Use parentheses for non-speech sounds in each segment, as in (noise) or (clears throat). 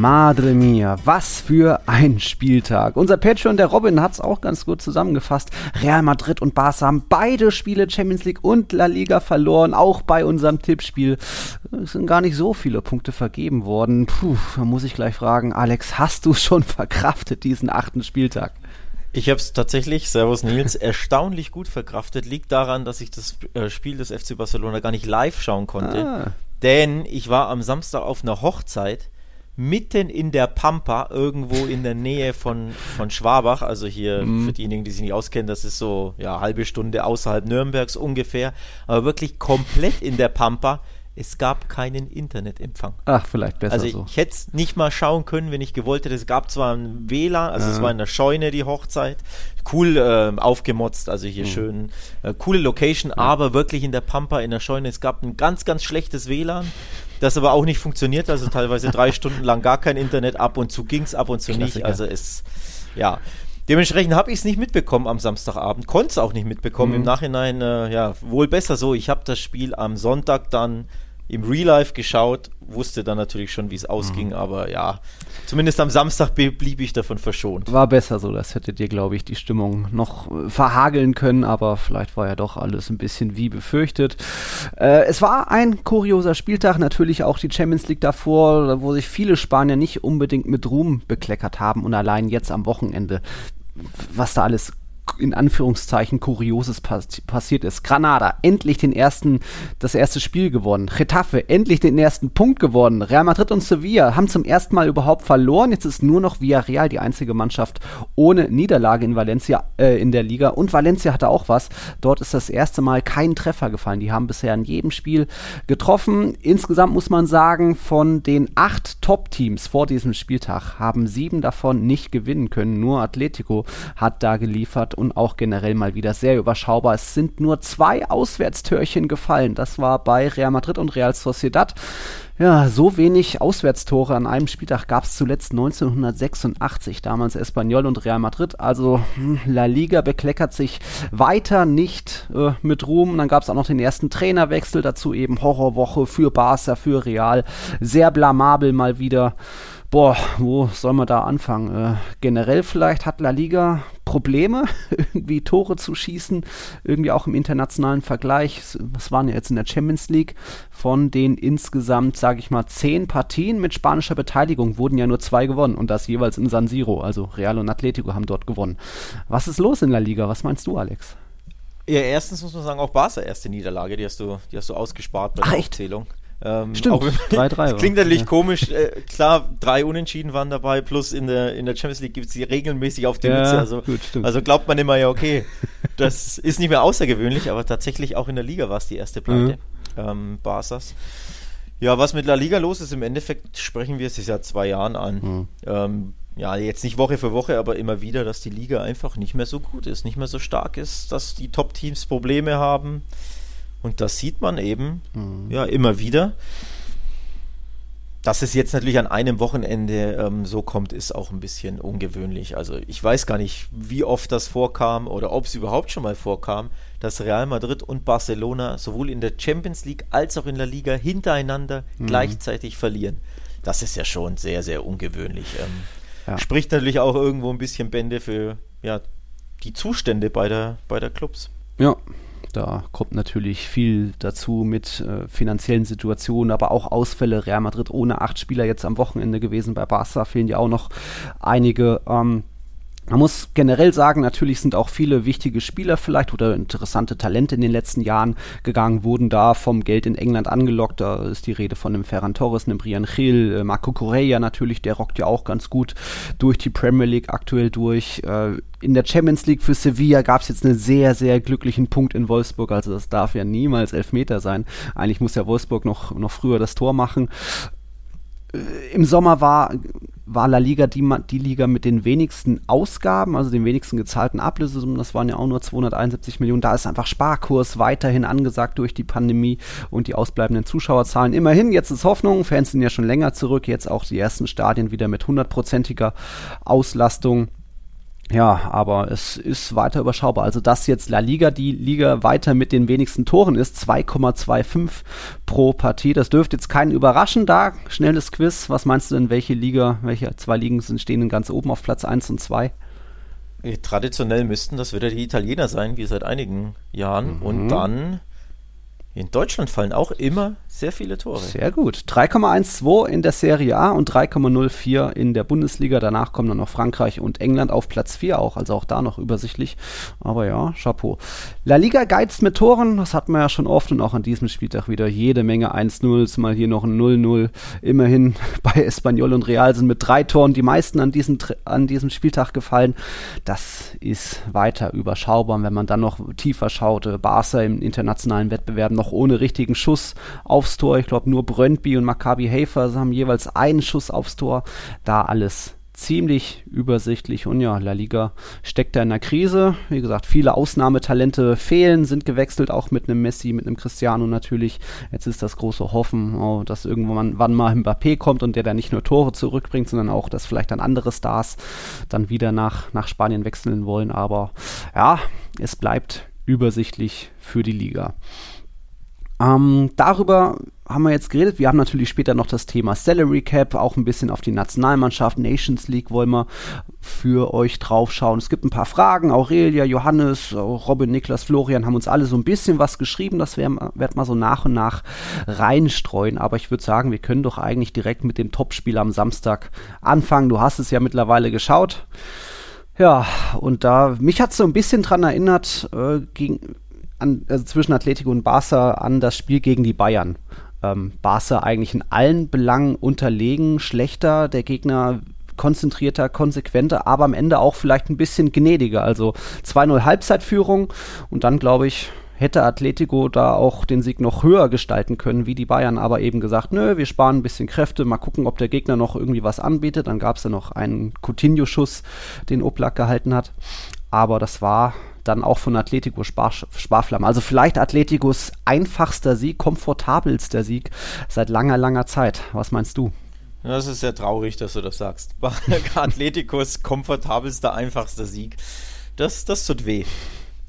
Madre mia, was für ein Spieltag. Unser Patreon, der Robin, hat es auch ganz gut zusammengefasst. Real Madrid und Barca haben beide Spiele Champions League und La Liga verloren, auch bei unserem Tippspiel. Es sind gar nicht so viele Punkte vergeben worden. Puh, da muss ich gleich fragen, Alex, hast du schon (laughs) verkraftet diesen achten Spieltag? Ich habe es tatsächlich, Servus Nils, erstaunlich gut verkraftet. Liegt daran, dass ich das äh, Spiel des FC Barcelona gar nicht live schauen konnte. Ah. Denn ich war am Samstag auf einer Hochzeit mitten in der Pampa, irgendwo in der Nähe von, von Schwabach. Also hier mhm. für diejenigen, die sich nicht auskennen, das ist so ja halbe Stunde außerhalb Nürnbergs ungefähr. Aber wirklich komplett in der Pampa. Es gab keinen Internetempfang. Ach, vielleicht besser also ich, so. ich hätte es nicht mal schauen können, wenn ich gewollt hätte. Es gab zwar ein WLAN, also ja. es war in der Scheune die Hochzeit. Cool äh, aufgemotzt, also hier mhm. schön. Äh, coole Location, ja. aber wirklich in der Pampa, in der Scheune. Es gab ein ganz, ganz schlechtes WLAN das aber auch nicht funktioniert, also teilweise drei Stunden lang gar kein Internet, ab und zu ging es, ab und zu Klassiker. nicht. Also es, ja. Dementsprechend habe ich es nicht mitbekommen am Samstagabend, konnte es auch nicht mitbekommen. Mhm. Im Nachhinein, äh, ja, wohl besser so. Ich habe das Spiel am Sonntag dann im Real Life geschaut, wusste dann natürlich schon, wie es ausging, mhm. aber ja, zumindest am Samstag blieb ich davon verschont. War besser so, das hätte dir, glaube ich, die Stimmung noch äh, verhageln können, aber vielleicht war ja doch alles ein bisschen wie befürchtet. Äh, es war ein kurioser Spieltag, natürlich auch die Champions League davor, wo sich viele Spanier nicht unbedingt mit Ruhm bekleckert haben und allein jetzt am Wochenende was da alles in Anführungszeichen Kurioses pass passiert ist. Granada, endlich den ersten, das erste Spiel gewonnen. Getafe, endlich den ersten Punkt gewonnen. Real Madrid und Sevilla haben zum ersten Mal überhaupt verloren. Jetzt ist nur noch Villarreal die einzige Mannschaft ohne Niederlage in Valencia, äh, in der Liga. Und Valencia hatte auch was. Dort ist das erste Mal kein Treffer gefallen. Die haben bisher in jedem Spiel getroffen. Insgesamt muss man sagen, von den acht Top-Teams vor diesem Spieltag haben sieben davon nicht gewinnen können. Nur Atletico hat da geliefert und auch generell mal wieder sehr überschaubar. Es sind nur zwei Auswärtstörchen gefallen. Das war bei Real Madrid und Real Sociedad. Ja, so wenig Auswärtstore an einem Spieltag gab es zuletzt 1986, damals Espanyol und Real Madrid. Also hm, La Liga bekleckert sich weiter nicht äh, mit Ruhm. Und dann gab es auch noch den ersten Trainerwechsel, dazu eben Horrorwoche für Barca, für Real. Sehr blamabel mal wieder. Boah, wo soll man da anfangen? Äh, generell vielleicht hat La Liga Probleme, (laughs) irgendwie Tore zu schießen, irgendwie auch im internationalen Vergleich. Was waren ja jetzt in der Champions League? Von den insgesamt, sage ich mal, zehn Partien mit spanischer Beteiligung wurden ja nur zwei gewonnen und das jeweils in San Siro. Also Real und Atletico haben dort gewonnen. Was ist los in La Liga? Was meinst du, Alex? Ja, erstens muss man sagen, auch Barca erste Niederlage, die hast du, die hast du ausgespart bei Ach, der echt? Ähm, Stimmt, 3-3. (laughs) klingt natürlich ja. komisch. Äh, klar, drei Unentschieden waren dabei, plus in der, in der Champions League gibt es die regelmäßig auf die ja, Mütze. Also, gut, also glaubt man immer, ja, okay, (laughs) das ist nicht mehr außergewöhnlich, aber tatsächlich auch in der Liga war es die erste Pleite. Mhm. Ähm, Barca's. Ja, was mit La Liga los ist, im Endeffekt sprechen wir es seit zwei Jahren an. Mhm. Ähm, ja, jetzt nicht Woche für Woche, aber immer wieder, dass die Liga einfach nicht mehr so gut ist, nicht mehr so stark ist, dass die Top-Teams Probleme haben. Und das sieht man eben mhm. ja immer wieder. Dass es jetzt natürlich an einem Wochenende ähm, so kommt, ist auch ein bisschen ungewöhnlich. Also ich weiß gar nicht, wie oft das vorkam oder ob es überhaupt schon mal vorkam, dass Real Madrid und Barcelona sowohl in der Champions League als auch in der Liga hintereinander mhm. gleichzeitig verlieren. Das ist ja schon sehr, sehr ungewöhnlich. Ähm, ja. Spricht natürlich auch irgendwo ein bisschen Bände für ja, die Zustände bei der, bei der Clubs. Ja, da kommt natürlich viel dazu mit äh, finanziellen Situationen, aber auch Ausfälle. Real Madrid ohne acht Spieler jetzt am Wochenende gewesen. Bei Barca fehlen ja auch noch einige. Ähm, man muss generell sagen, natürlich sind auch viele wichtige Spieler vielleicht oder interessante Talente in den letzten Jahren gegangen, wurden da vom Geld in England angelockt. Da ist die Rede von einem Ferran Torres, einem Brian Gil, äh, Marco Correa natürlich, der rockt ja auch ganz gut durch die Premier League aktuell durch. Äh, in der Champions League für Sevilla gab es jetzt einen sehr, sehr glücklichen Punkt in Wolfsburg. Also das darf ja niemals Elfmeter sein. Eigentlich muss ja Wolfsburg noch, noch früher das Tor machen. Äh, Im Sommer war war La Liga die, die Liga mit den wenigsten Ausgaben, also den wenigsten gezahlten Ablösesummen. Das waren ja auch nur 271 Millionen. Da ist einfach Sparkurs weiterhin angesagt durch die Pandemie und die ausbleibenden Zuschauerzahlen. Immerhin, jetzt ist Hoffnung. Fans sind ja schon länger zurück. Jetzt auch die ersten Stadien wieder mit hundertprozentiger Auslastung. Ja, aber es ist weiter überschaubar. Also, dass jetzt La Liga die Liga weiter mit den wenigsten Toren ist, 2,25 pro Partie, das dürfte jetzt keinen überraschen. Da, schnelles Quiz. Was meinst du denn, welche Liga, welche zwei Ligen sind, stehen denn ganz oben auf Platz 1 und 2? Traditionell müssten das wieder die Italiener sein, wie seit einigen Jahren. Mhm. Und dann in Deutschland fallen auch immer sehr viele Tore. Sehr gut. 3,12 in der Serie A und 3,04 in der Bundesliga. Danach kommen dann noch Frankreich und England auf Platz 4 auch. Also auch da noch übersichtlich. Aber ja, Chapeau. La Liga geizt mit Toren. Das hat man ja schon oft und auch an diesem Spieltag wieder jede Menge 1-0. Mal hier noch ein 0-0. Immerhin (laughs) bei Espanyol und Real sind mit drei Toren die meisten an diesem, an diesem Spieltag gefallen. Das ist weiter überschaubar. Wenn man dann noch tiefer schaut, Barca im internationalen Wettbewerb noch ohne richtigen Schuss aufs Tor. Ich glaube, nur Brøndby und Maccabi Hafer haben jeweils einen Schuss aufs Tor. Da alles ziemlich übersichtlich und ja, La Liga steckt da in der Krise. Wie gesagt, viele Ausnahmetalente fehlen, sind gewechselt, auch mit einem Messi, mit einem Cristiano natürlich. Jetzt ist das große Hoffen, oh, dass irgendwann wann mal Mbappé kommt und der dann nicht nur Tore zurückbringt, sondern auch, dass vielleicht dann andere Stars dann wieder nach, nach Spanien wechseln wollen. Aber ja, es bleibt übersichtlich für die Liga. Ähm, darüber haben wir jetzt geredet. Wir haben natürlich später noch das Thema Salary Cap, auch ein bisschen auf die Nationalmannschaft, Nations League wollen wir für euch draufschauen. Es gibt ein paar Fragen. Aurelia, Johannes, Robin, Niklas, Florian haben uns alle so ein bisschen was geschrieben. Das werden wir mal so nach und nach reinstreuen. Aber ich würde sagen, wir können doch eigentlich direkt mit dem Topspiel am Samstag anfangen. Du hast es ja mittlerweile geschaut. Ja, und da, mich hat es so ein bisschen dran erinnert, äh, gegen, an, also zwischen Atletico und Barca an das Spiel gegen die Bayern. Ähm, Barca eigentlich in allen Belangen unterlegen, schlechter, der Gegner konzentrierter, konsequenter, aber am Ende auch vielleicht ein bisschen gnädiger. Also 2-0 Halbzeitführung und dann glaube ich, hätte Atletico da auch den Sieg noch höher gestalten können, wie die Bayern, aber eben gesagt, nö, wir sparen ein bisschen Kräfte, mal gucken, ob der Gegner noch irgendwie was anbietet. Dann gab es ja noch einen Coutinho-Schuss, den Oblak gehalten hat. Aber das war dann auch von Atletico Spar Sparflamme. Also vielleicht Atleticos einfachster Sieg, komfortabelster Sieg seit langer, langer Zeit. Was meinst du? Das ist sehr traurig, dass du das sagst. (laughs) Atleticos komfortabelster, einfachster Sieg. Das, das tut weh.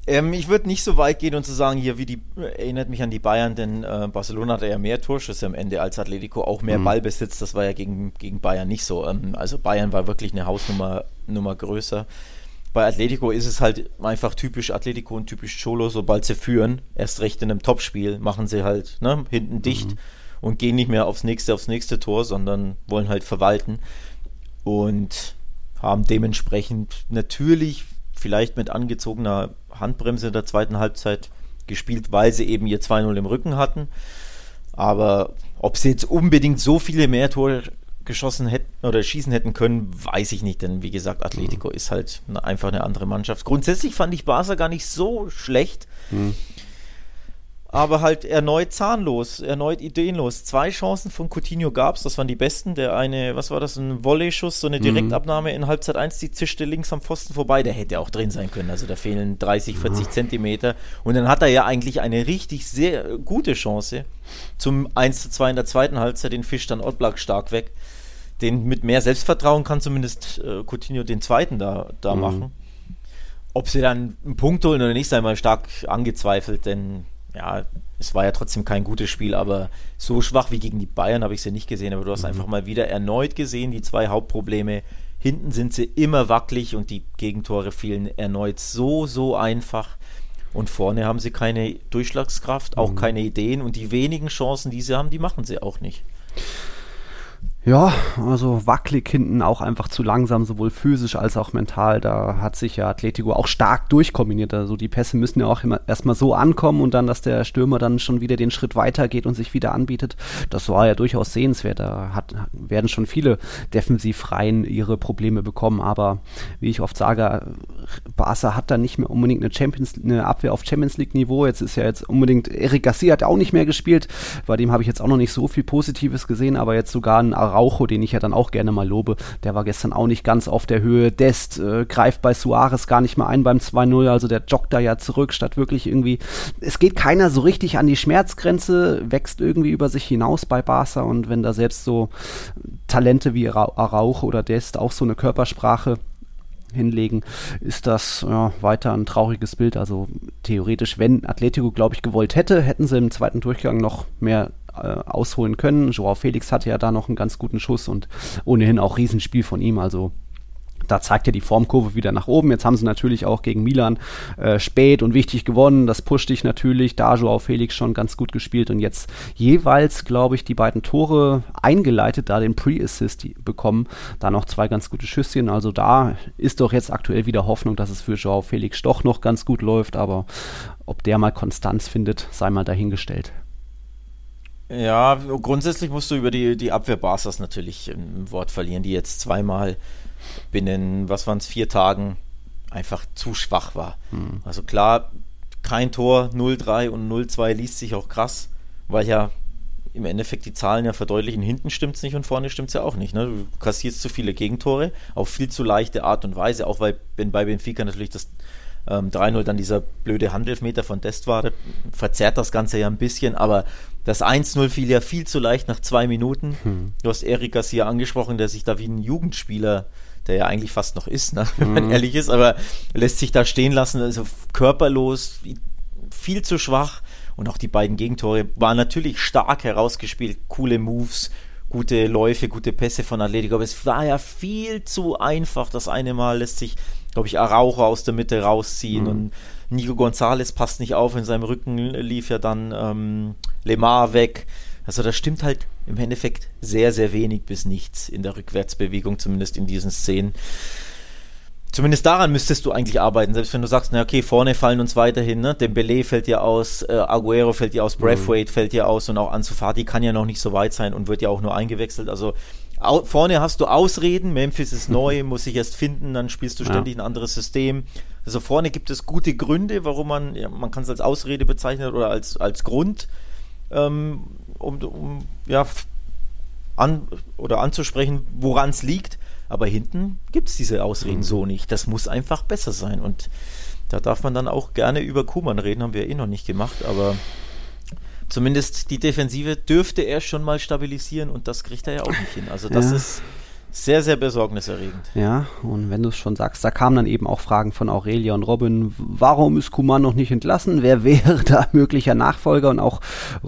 Ähm, ich würde nicht so weit gehen und zu sagen, hier, wie die, erinnert mich an die Bayern, denn äh, Barcelona hatte ja mehr Torschüsse am Ende als Atletico, auch mehr mhm. Ballbesitz, das war ja gegen, gegen Bayern nicht so. Ähm, also Bayern war wirklich eine Hausnummer Nummer größer bei Atletico ist es halt einfach typisch Atletico und typisch Cholo, sobald sie führen, erst recht in einem Topspiel, machen sie halt ne, hinten dicht mhm. und gehen nicht mehr aufs nächste, aufs nächste Tor, sondern wollen halt verwalten und haben dementsprechend natürlich vielleicht mit angezogener Handbremse in der zweiten Halbzeit gespielt, weil sie eben ihr 2-0 im Rücken hatten. Aber ob sie jetzt unbedingt so viele mehr Tore geschossen hätten oder schießen hätten können, weiß ich nicht, denn wie gesagt, Atletico mhm. ist halt eine, einfach eine andere Mannschaft. Grundsätzlich fand ich Barca gar nicht so schlecht. Mhm. Aber halt erneut zahnlos, erneut ideenlos. Zwei Chancen von Coutinho gab es, das waren die besten. Der eine, was war das, ein Volley-Schuss, so eine mhm. Direktabnahme in Halbzeit 1, die zischte links am Pfosten vorbei. Der hätte auch drin sein können. Also da fehlen 30, 40 ja. Zentimeter. Und dann hat er ja eigentlich eine richtig sehr gute Chance zum 1 zu 2 in der zweiten Halbzeit. Den Fisch dann Ottblack stark weg den mit mehr Selbstvertrauen kann zumindest äh, Coutinho den zweiten da, da mhm. machen. Ob sie dann einen Punkt holen oder nicht, sei mal stark angezweifelt, denn ja, es war ja trotzdem kein gutes Spiel, aber so schwach wie gegen die Bayern habe ich sie nicht gesehen. Aber du hast mhm. einfach mal wieder erneut gesehen, die zwei Hauptprobleme. Hinten sind sie immer wackelig und die Gegentore fielen erneut so, so einfach. Und vorne haben sie keine Durchschlagskraft, auch mhm. keine Ideen und die wenigen Chancen, die sie haben, die machen sie auch nicht. Ja, also wackelig hinten auch einfach zu langsam, sowohl physisch als auch mental. Da hat sich ja Atletico auch stark durchkombiniert. Also die Pässe müssen ja auch immer erstmal so ankommen und dann, dass der Stürmer dann schon wieder den Schritt weitergeht und sich wieder anbietet. Das war ja durchaus sehenswert. Da hat, werden schon viele Defensivreihen ihre Probleme bekommen. Aber wie ich oft sage, Barca hat da nicht mehr unbedingt eine Champions, eine Abwehr auf Champions League Niveau. Jetzt ist ja jetzt unbedingt Eric Garcia hat auch nicht mehr gespielt. Bei dem habe ich jetzt auch noch nicht so viel Positives gesehen, aber jetzt sogar ein Ara Araujo, den ich ja dann auch gerne mal lobe, der war gestern auch nicht ganz auf der Höhe. Dest äh, greift bei Suarez gar nicht mehr ein beim 2-0, also der joggt da ja zurück, statt wirklich irgendwie. Es geht keiner so richtig an die Schmerzgrenze, wächst irgendwie über sich hinaus bei Barca und wenn da selbst so Talente wie Araujo oder Dest auch so eine Körpersprache hinlegen, ist das ja, weiter ein trauriges Bild. Also theoretisch, wenn Atletico, glaube ich, gewollt hätte, hätten sie im zweiten Durchgang noch mehr ausholen können. Joao Felix hatte ja da noch einen ganz guten Schuss und ohnehin auch Riesenspiel von ihm. Also da zeigt ja die Formkurve wieder nach oben. Jetzt haben sie natürlich auch gegen Milan äh, spät und wichtig gewonnen. Das pusht dich natürlich. Da Joao Felix schon ganz gut gespielt und jetzt jeweils, glaube ich, die beiden Tore eingeleitet, da den Pre-Assist bekommen. Da noch zwei ganz gute Schüsschen. Also da ist doch jetzt aktuell wieder Hoffnung, dass es für Joao Felix doch noch ganz gut läuft. Aber ob der mal Konstanz findet, sei mal dahingestellt. Ja, grundsätzlich musst du über die, die Abwehr Barsas natürlich ein Wort verlieren, die jetzt zweimal binnen, was waren es, vier Tagen einfach zu schwach war. Hm. Also klar, kein Tor, 0-3 und 0-2 liest sich auch krass, weil ja im Endeffekt die Zahlen ja verdeutlichen, hinten stimmt es nicht und vorne stimmt es ja auch nicht. Ne? Du kassierst zu viele Gegentore auf viel zu leichte Art und Weise, auch weil bei Benfica natürlich das ähm, 3-0 dann dieser blöde Handelfmeter von Dest war, verzerrt das Ganze ja ein bisschen, aber das 1-0 fiel ja viel zu leicht nach zwei Minuten. Hm. Du hast Eric Garcia angesprochen, der sich da wie ein Jugendspieler der ja eigentlich fast noch ist, ne, (laughs) wenn man mhm. ehrlich ist, aber lässt sich da stehen lassen, also körperlos, viel zu schwach. Und auch die beiden Gegentore waren natürlich stark herausgespielt, coole Moves, gute Läufe, gute Pässe von Atletico, aber es war ja viel zu einfach. Das eine Mal lässt sich, glaube ich, Araujo aus der Mitte rausziehen mhm. und Nico González passt nicht auf, in seinem Rücken lief ja dann ähm, Lemar weg. Also da stimmt halt im Endeffekt sehr, sehr wenig bis nichts in der Rückwärtsbewegung, zumindest in diesen Szenen. Zumindest daran müsstest du eigentlich arbeiten, selbst wenn du sagst, na okay, vorne fallen uns weiterhin, ne? Dembele fällt dir aus, äh, Aguero fällt dir aus, mhm. Braithwaite mhm. fällt dir aus und auch Ansu Fati kann ja noch nicht so weit sein und wird ja auch nur eingewechselt. Also au vorne hast du Ausreden, Memphis ist neu, (laughs) muss sich erst finden, dann spielst du ständig ja. ein anderes System. Also vorne gibt es gute Gründe, warum man, ja, man kann es als Ausrede bezeichnen oder als, als Grund. Ähm, um, um ja, an, oder anzusprechen, woran es liegt. Aber hinten gibt es diese Ausreden mhm. so nicht. Das muss einfach besser sein. Und da darf man dann auch gerne über Kuhmann reden, haben wir eh noch nicht gemacht, aber zumindest die Defensive dürfte er schon mal stabilisieren und das kriegt er ja auch nicht hin. Also das ja. ist sehr, sehr besorgniserregend. Ja, und wenn du es schon sagst, da kamen dann eben auch Fragen von Aurelia und Robin, warum ist Kuman noch nicht entlassen? Wer (laughs) wäre da möglicher Nachfolger? Und auch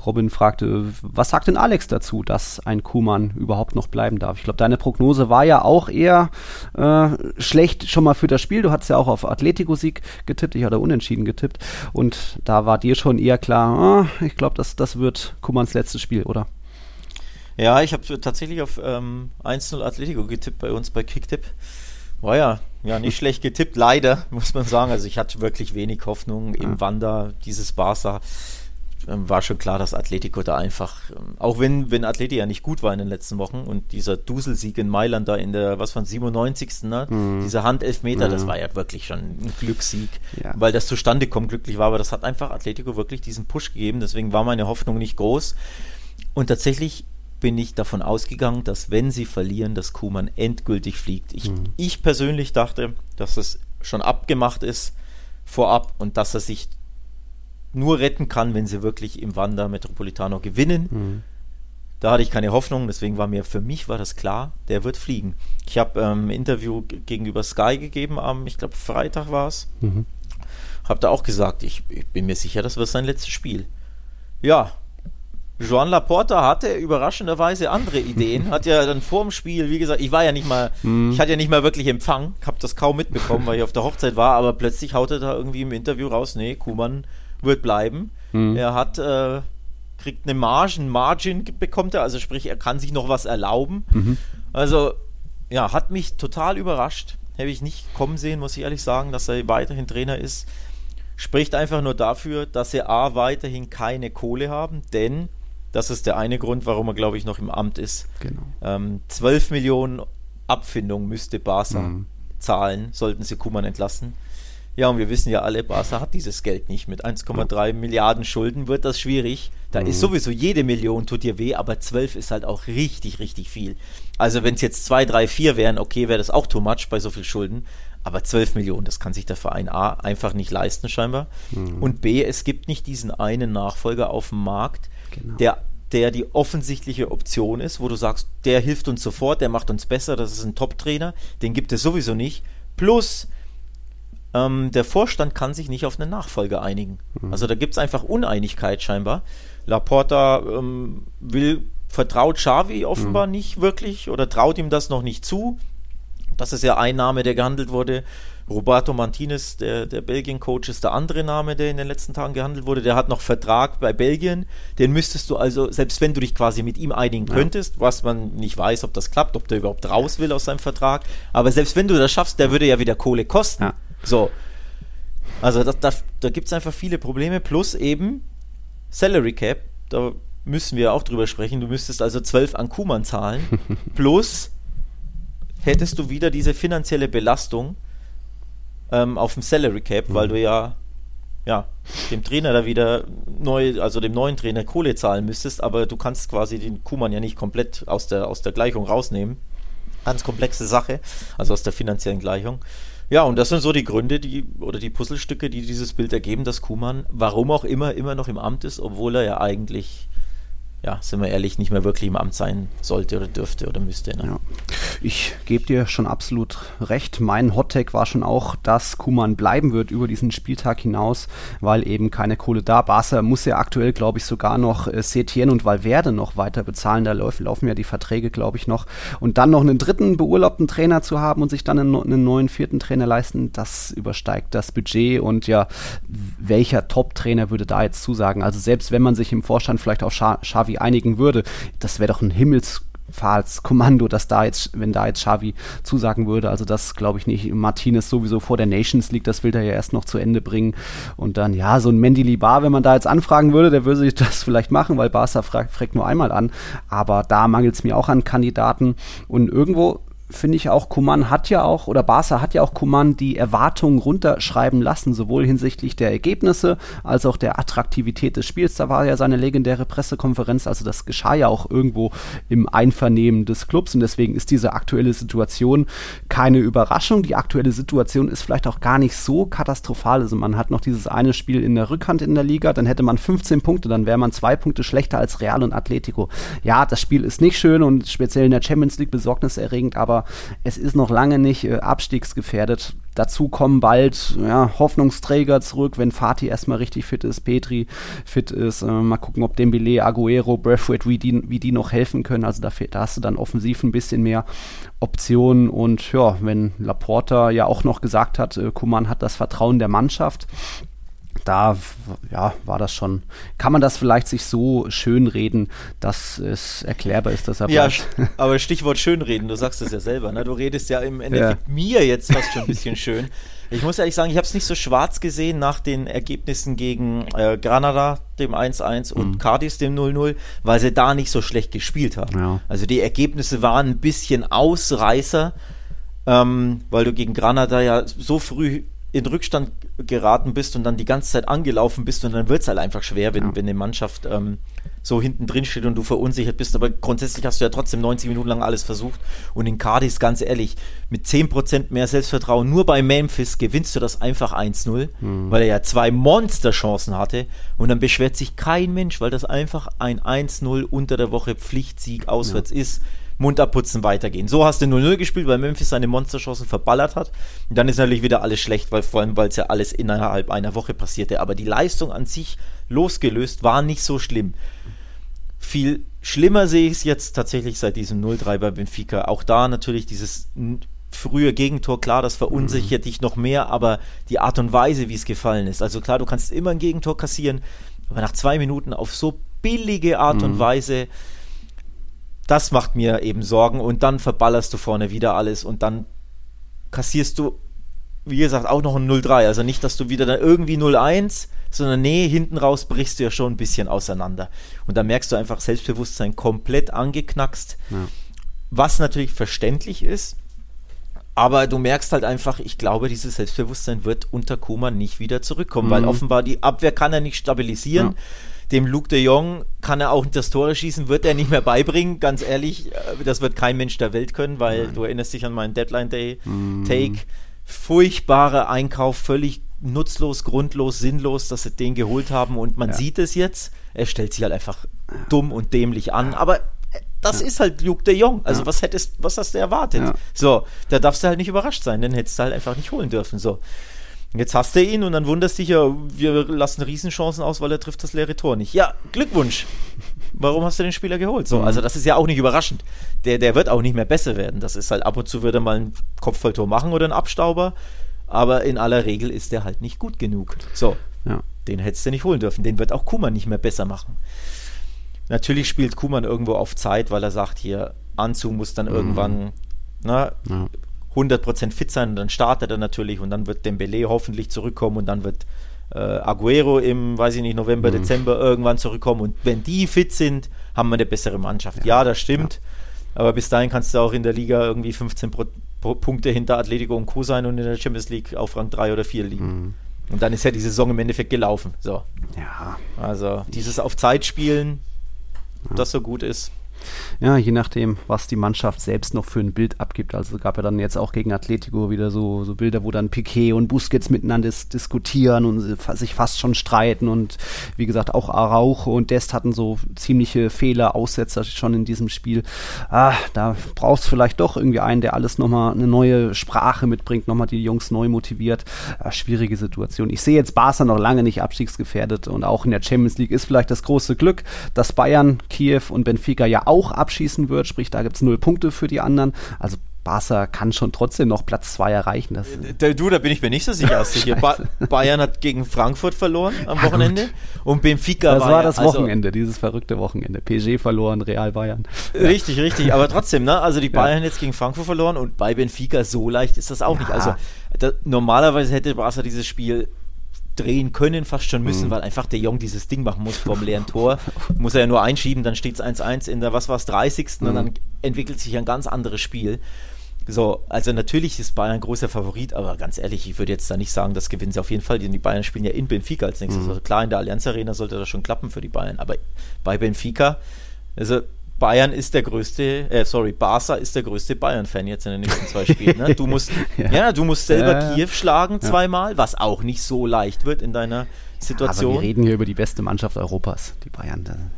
Robin fragte, was sagt denn Alex dazu, dass ein Kuman überhaupt noch bleiben darf? Ich glaube, deine Prognose war ja auch eher äh, schlecht schon mal für das Spiel. Du hattest ja auch auf Atletico-Sieg getippt, ich hatte unentschieden getippt. Und da war dir schon eher klar, oh, ich glaube, das, das wird Kumans letztes Spiel, oder? Ja, ich habe tatsächlich auf ähm, 1-0 Atletico getippt bei uns bei Kicktip. War ja, ja nicht (laughs) schlecht getippt, leider, muss man sagen. Also ich hatte wirklich wenig Hoffnung im ja. Wander, dieses Barca. Ähm, war schon klar, dass Atletico da einfach, ähm, auch wenn, wenn Atleti ja nicht gut war in den letzten Wochen und dieser Duselsieg in Mailand da in der, was von 97. Ne? Mhm. Dieser Handelfmeter, ja. das war ja wirklich schon ein Glückssieg, ja. weil das zustande kommt, glücklich war, aber das hat einfach Atletico wirklich diesen Push gegeben, deswegen war meine Hoffnung nicht groß. Und tatsächlich bin ich davon ausgegangen, dass wenn sie verlieren, dass Kuman endgültig fliegt. Ich, mhm. ich persönlich dachte, dass es schon abgemacht ist vorab und dass er sich nur retten kann, wenn sie wirklich im Wander Metropolitano gewinnen. Mhm. Da hatte ich keine Hoffnung, deswegen war mir für mich war das klar, der wird fliegen. Ich habe ähm, ein Interview gegenüber Sky gegeben am, ich glaube Freitag war es. Mhm. Habe da auch gesagt, ich, ich bin mir sicher, das wird sein letztes Spiel. Ja, Joan Laporta hatte überraschenderweise andere Ideen, hat ja dann vorm Spiel, wie gesagt, ich war ja nicht mal, hm. ich hatte ja nicht mal wirklich Empfang, hab das kaum mitbekommen, weil ich auf der Hochzeit war, aber plötzlich haut er da irgendwie im Interview raus, nee, Kuman wird bleiben. Hm. Er hat, äh, kriegt eine Margin, Margin bekommt er, also sprich, er kann sich noch was erlauben. Mhm. Also, ja, hat mich total überrascht. Habe ich nicht kommen sehen, muss ich ehrlich sagen, dass er weiterhin Trainer ist. Spricht einfach nur dafür, dass sie A weiterhin keine Kohle haben, denn das ist der eine Grund, warum er, glaube ich, noch im Amt ist. Genau. Ähm, 12 Millionen Abfindung müsste Barca mhm. zahlen, sollten sie Kuman entlassen. Ja, und wir wissen ja alle, Barca hat dieses Geld nicht. Mit 1,3 mhm. Milliarden Schulden wird das schwierig. Da mhm. ist sowieso jede Million tut dir weh, aber 12 ist halt auch richtig, richtig viel. Also wenn es jetzt 2, 3, 4 wären, okay, wäre das auch too much bei so viel Schulden. Aber 12 Millionen, das kann sich der Verein A einfach nicht leisten, scheinbar. Mhm. Und B, es gibt nicht diesen einen Nachfolger auf dem Markt, genau. der, der die offensichtliche Option ist, wo du sagst, der hilft uns sofort, der macht uns besser, das ist ein Top-Trainer, den gibt es sowieso nicht. Plus, ähm, der Vorstand kann sich nicht auf einen Nachfolger einigen. Mhm. Also da gibt es einfach Uneinigkeit scheinbar. Laporta ähm, will, vertraut Xavi offenbar mhm. nicht wirklich oder traut ihm das noch nicht zu. Das ist ja ein Name, der gehandelt wurde. Roberto Martinez, der, der Belgien-Coach, ist der andere Name, der in den letzten Tagen gehandelt wurde. Der hat noch Vertrag bei Belgien. Den müsstest du also, selbst wenn du dich quasi mit ihm einigen könntest, ja. was man nicht weiß, ob das klappt, ob der überhaupt raus will aus seinem Vertrag, aber selbst wenn du das schaffst, der würde ja wieder Kohle kosten. Ja. So. Also das, das, da gibt es einfach viele Probleme, plus eben Salary Cap, da müssen wir auch drüber sprechen. Du müsstest also 12 an Kuman zahlen, (laughs) plus hättest du wieder diese finanzielle Belastung ähm, auf dem Salary Cap, mhm. weil du ja, ja dem Trainer da wieder neu, also dem neuen Trainer Kohle zahlen müsstest, aber du kannst quasi den Kuman ja nicht komplett aus der, aus der Gleichung rausnehmen. Ganz komplexe Sache, also aus der finanziellen Gleichung. Ja, und das sind so die Gründe, die oder die Puzzlestücke, die dieses Bild ergeben, dass Kuman, warum auch immer, immer noch im Amt ist, obwohl er ja eigentlich ja, sind wir ehrlich, nicht mehr wirklich im Amt sein sollte oder dürfte oder müsste. Ne? Ja. Ich gebe dir schon absolut recht. Mein Hottag war schon auch, dass Kuman bleiben wird über diesen Spieltag hinaus, weil eben keine Kohle da. Barca muss ja aktuell, glaube ich, sogar noch äh, Setien und Valverde noch weiter bezahlen. Da laufen, laufen ja die Verträge, glaube ich, noch. Und dann noch einen dritten beurlaubten Trainer zu haben und sich dann einen, einen neuen vierten Trainer leisten, das übersteigt das Budget. Und ja, welcher Top-Trainer würde da jetzt zusagen? Also selbst wenn man sich im Vorstand vielleicht auf Xavi Xavi einigen würde, das wäre doch ein Himmelsfahrtskommando, dass da jetzt, wenn da jetzt Xavi zusagen würde, also das glaube ich nicht. Martinez sowieso vor der Nations League, das will er ja erst noch zu Ende bringen. Und dann, ja, so ein Mendy Libar, wenn man da jetzt anfragen würde, der würde sich (laughs) das vielleicht machen, weil Barca fragt nur einmal an. Aber da mangelt es mir auch an Kandidaten. Und irgendwo finde ich auch, Kuman hat ja auch, oder Barca hat ja auch Kuman die Erwartungen runterschreiben lassen, sowohl hinsichtlich der Ergebnisse als auch der Attraktivität des Spiels. Da war ja seine legendäre Pressekonferenz, also das geschah ja auch irgendwo im Einvernehmen des Clubs und deswegen ist diese aktuelle Situation keine Überraschung. Die aktuelle Situation ist vielleicht auch gar nicht so katastrophal. Also man hat noch dieses eine Spiel in der Rückhand in der Liga, dann hätte man 15 Punkte, dann wäre man zwei Punkte schlechter als Real und Atletico. Ja, das Spiel ist nicht schön und speziell in der Champions League besorgniserregend, aber es ist noch lange nicht äh, abstiegsgefährdet. Dazu kommen bald ja, Hoffnungsträger zurück, wenn Fatih erstmal richtig fit ist, Petri fit ist. Äh, mal gucken, ob Dembele, Aguero, Braithwaite, wie die, wie die noch helfen können. Also da, da hast du dann offensiv ein bisschen mehr Optionen. Und ja, wenn Laporta ja auch noch gesagt hat, äh, Kuman hat das Vertrauen der Mannschaft, da ja, war das schon, kann man das vielleicht sich so schönreden, dass es erklärbar ist, dass er Ja, aber Stichwort schönreden, du sagst es ja selber, ne? du redest ja im Endeffekt ja. mir jetzt fast schon ein bisschen schön. Ich muss ehrlich sagen, ich habe es nicht so schwarz gesehen nach den Ergebnissen gegen äh, Granada, dem 1-1 und mhm. Cardis, dem 0-0, weil sie da nicht so schlecht gespielt haben. Ja. Also die Ergebnisse waren ein bisschen Ausreißer, ähm, weil du gegen Granada ja so früh in Rückstand geraten bist und dann die ganze Zeit angelaufen bist und dann wird es halt einfach schwer, wenn, ja. wenn eine Mannschaft ähm, so hinten drin steht und du verunsichert bist. Aber grundsätzlich hast du ja trotzdem 90 Minuten lang alles versucht. Und in Cardis, ganz ehrlich, mit 10% mehr Selbstvertrauen, nur bei Memphis gewinnst du das einfach 1-0, mhm. weil er ja zwei Monsterchancen hatte. Und dann beschwert sich kein Mensch, weil das einfach ein 1-0 unter der Woche Pflichtsieg auswärts ja. ist. Mund abputzen, weitergehen. So hast du 0-0 gespielt, weil Memphis seine Monsterchancen verballert hat. Und dann ist natürlich wieder alles schlecht, weil vor allem, weil es ja alles innerhalb einer Woche passierte. Aber die Leistung an sich losgelöst war nicht so schlimm. Viel schlimmer sehe ich es jetzt tatsächlich seit diesem 0-3 bei Benfica. Auch da natürlich dieses frühe Gegentor, klar, das verunsichert mhm. dich noch mehr, aber die Art und Weise, wie es gefallen ist. Also klar, du kannst immer ein Gegentor kassieren, aber nach zwei Minuten auf so billige Art mhm. und Weise das macht mir eben Sorgen und dann verballerst du vorne wieder alles und dann kassierst du, wie gesagt, auch noch ein 0-3. Also nicht, dass du wieder dann irgendwie 0-1, sondern nee, hinten raus brichst du ja schon ein bisschen auseinander. Und da merkst du einfach Selbstbewusstsein komplett angeknackst, ja. was natürlich verständlich ist. Aber du merkst halt einfach, ich glaube, dieses Selbstbewusstsein wird unter Kuma nicht wieder zurückkommen, mhm. weil offenbar die Abwehr kann er nicht stabilisieren. Ja dem Luke de Jong kann er auch das Tore schießen, wird er nicht mehr beibringen. Ganz ehrlich, äh, das wird kein Mensch der Welt können, weil Nein. du erinnerst dich an meinen Deadline Day mm. Take. Furchtbarer Einkauf, völlig nutzlos, grundlos, sinnlos, dass sie den geholt haben und man ja. sieht es jetzt. Er stellt sich halt einfach dumm und dämlich an, aber das ja. ist halt Luke de Jong. Also ja. was hättest, was hast du erwartet? Ja. So, da darfst du halt nicht überrascht sein, den hättest du halt einfach nicht holen dürfen. So. Jetzt hast du ihn und dann wunderst dich ja, wir lassen Riesenchancen aus, weil er trifft das leere Tor nicht. Ja, Glückwunsch. Warum hast du den Spieler geholt? So, mhm. also das ist ja auch nicht überraschend. Der, der wird auch nicht mehr besser werden. Das ist halt ab und zu wird er mal ein Kopfballtor machen oder ein Abstauber, aber in aller Regel ist der halt nicht gut genug. So, ja. den hättest du nicht holen dürfen. Den wird auch Kuman nicht mehr besser machen. Natürlich spielt Kuman irgendwo auf Zeit, weil er sagt, hier, Anzug muss dann mhm. irgendwann na, ja. 100% fit sein und dann startet er natürlich und dann wird Dembele hoffentlich zurückkommen und dann wird äh, Aguero im, weiß ich nicht, November, mhm. Dezember irgendwann zurückkommen und wenn die fit sind, haben wir eine bessere Mannschaft. Ja, ja das stimmt, ja. aber bis dahin kannst du auch in der Liga irgendwie 15 Pro Pro Punkte hinter Atletico und Co. sein und in der Champions League auf Rang 3 oder 4 liegen. Mhm. Und dann ist ja die Saison im Endeffekt gelaufen. So. Ja. Also dieses auf Zeit spielen, das so gut ist, ja, je nachdem, was die Mannschaft selbst noch für ein Bild abgibt. Also gab ja dann jetzt auch gegen Atletico wieder so, so Bilder, wo dann Piquet und Busquets miteinander dis diskutieren und sich fast schon streiten. Und wie gesagt, auch Araujo und Dest hatten so ziemliche Fehler, Aussetzer schon in diesem Spiel. Ah, da brauchst vielleicht doch irgendwie einen, der alles nochmal eine neue Sprache mitbringt, nochmal die Jungs neu motiviert. Ah, schwierige Situation. Ich sehe jetzt Barca noch lange nicht abstiegsgefährdet und auch in der Champions League ist vielleicht das große Glück, dass Bayern, Kiew und Benfica ja auch abschießen wird, sprich, da gibt es null Punkte für die anderen. Also Barca kann schon trotzdem noch Platz 2 erreichen. Das, äh, du, da bin ich mir nicht so sicher. sicher. Ba (laughs) Bayern hat gegen Frankfurt verloren am ja, Wochenende gut. und Benfica Das war, war das also Wochenende, also, dieses verrückte Wochenende. PSG verloren, Real Bayern. Richtig, ja. richtig. Aber trotzdem, ne? Also die Bayern jetzt gegen Frankfurt verloren und bei Benfica so leicht ist das auch nicht. Also da, normalerweise hätte Barca dieses Spiel drehen können, fast schon müssen, mhm. weil einfach der Jong dieses Ding machen muss vom leeren Tor. muss er ja nur einschieben, dann steht es 1-1 in der, was war es, 30. Mhm. und dann entwickelt sich ein ganz anderes Spiel. So, also natürlich ist Bayern ein großer Favorit, aber ganz ehrlich, ich würde jetzt da nicht sagen, das gewinnen sie auf jeden Fall, denn die Bayern spielen ja in Benfica als nächstes. Mhm. Also klar, in der Allianz Arena sollte das schon klappen für die Bayern, aber bei Benfica, also Bayern ist der größte, äh, sorry, Barca ist der größte Bayern-Fan jetzt in den nächsten zwei Spielen. Ne? Du musst, (laughs) ja. ja. du musst selber ja, Kiew schlagen zweimal, was auch nicht so leicht wird in deiner Situation. aber wir reden hier über die beste Mannschaft Europas, die Bayern.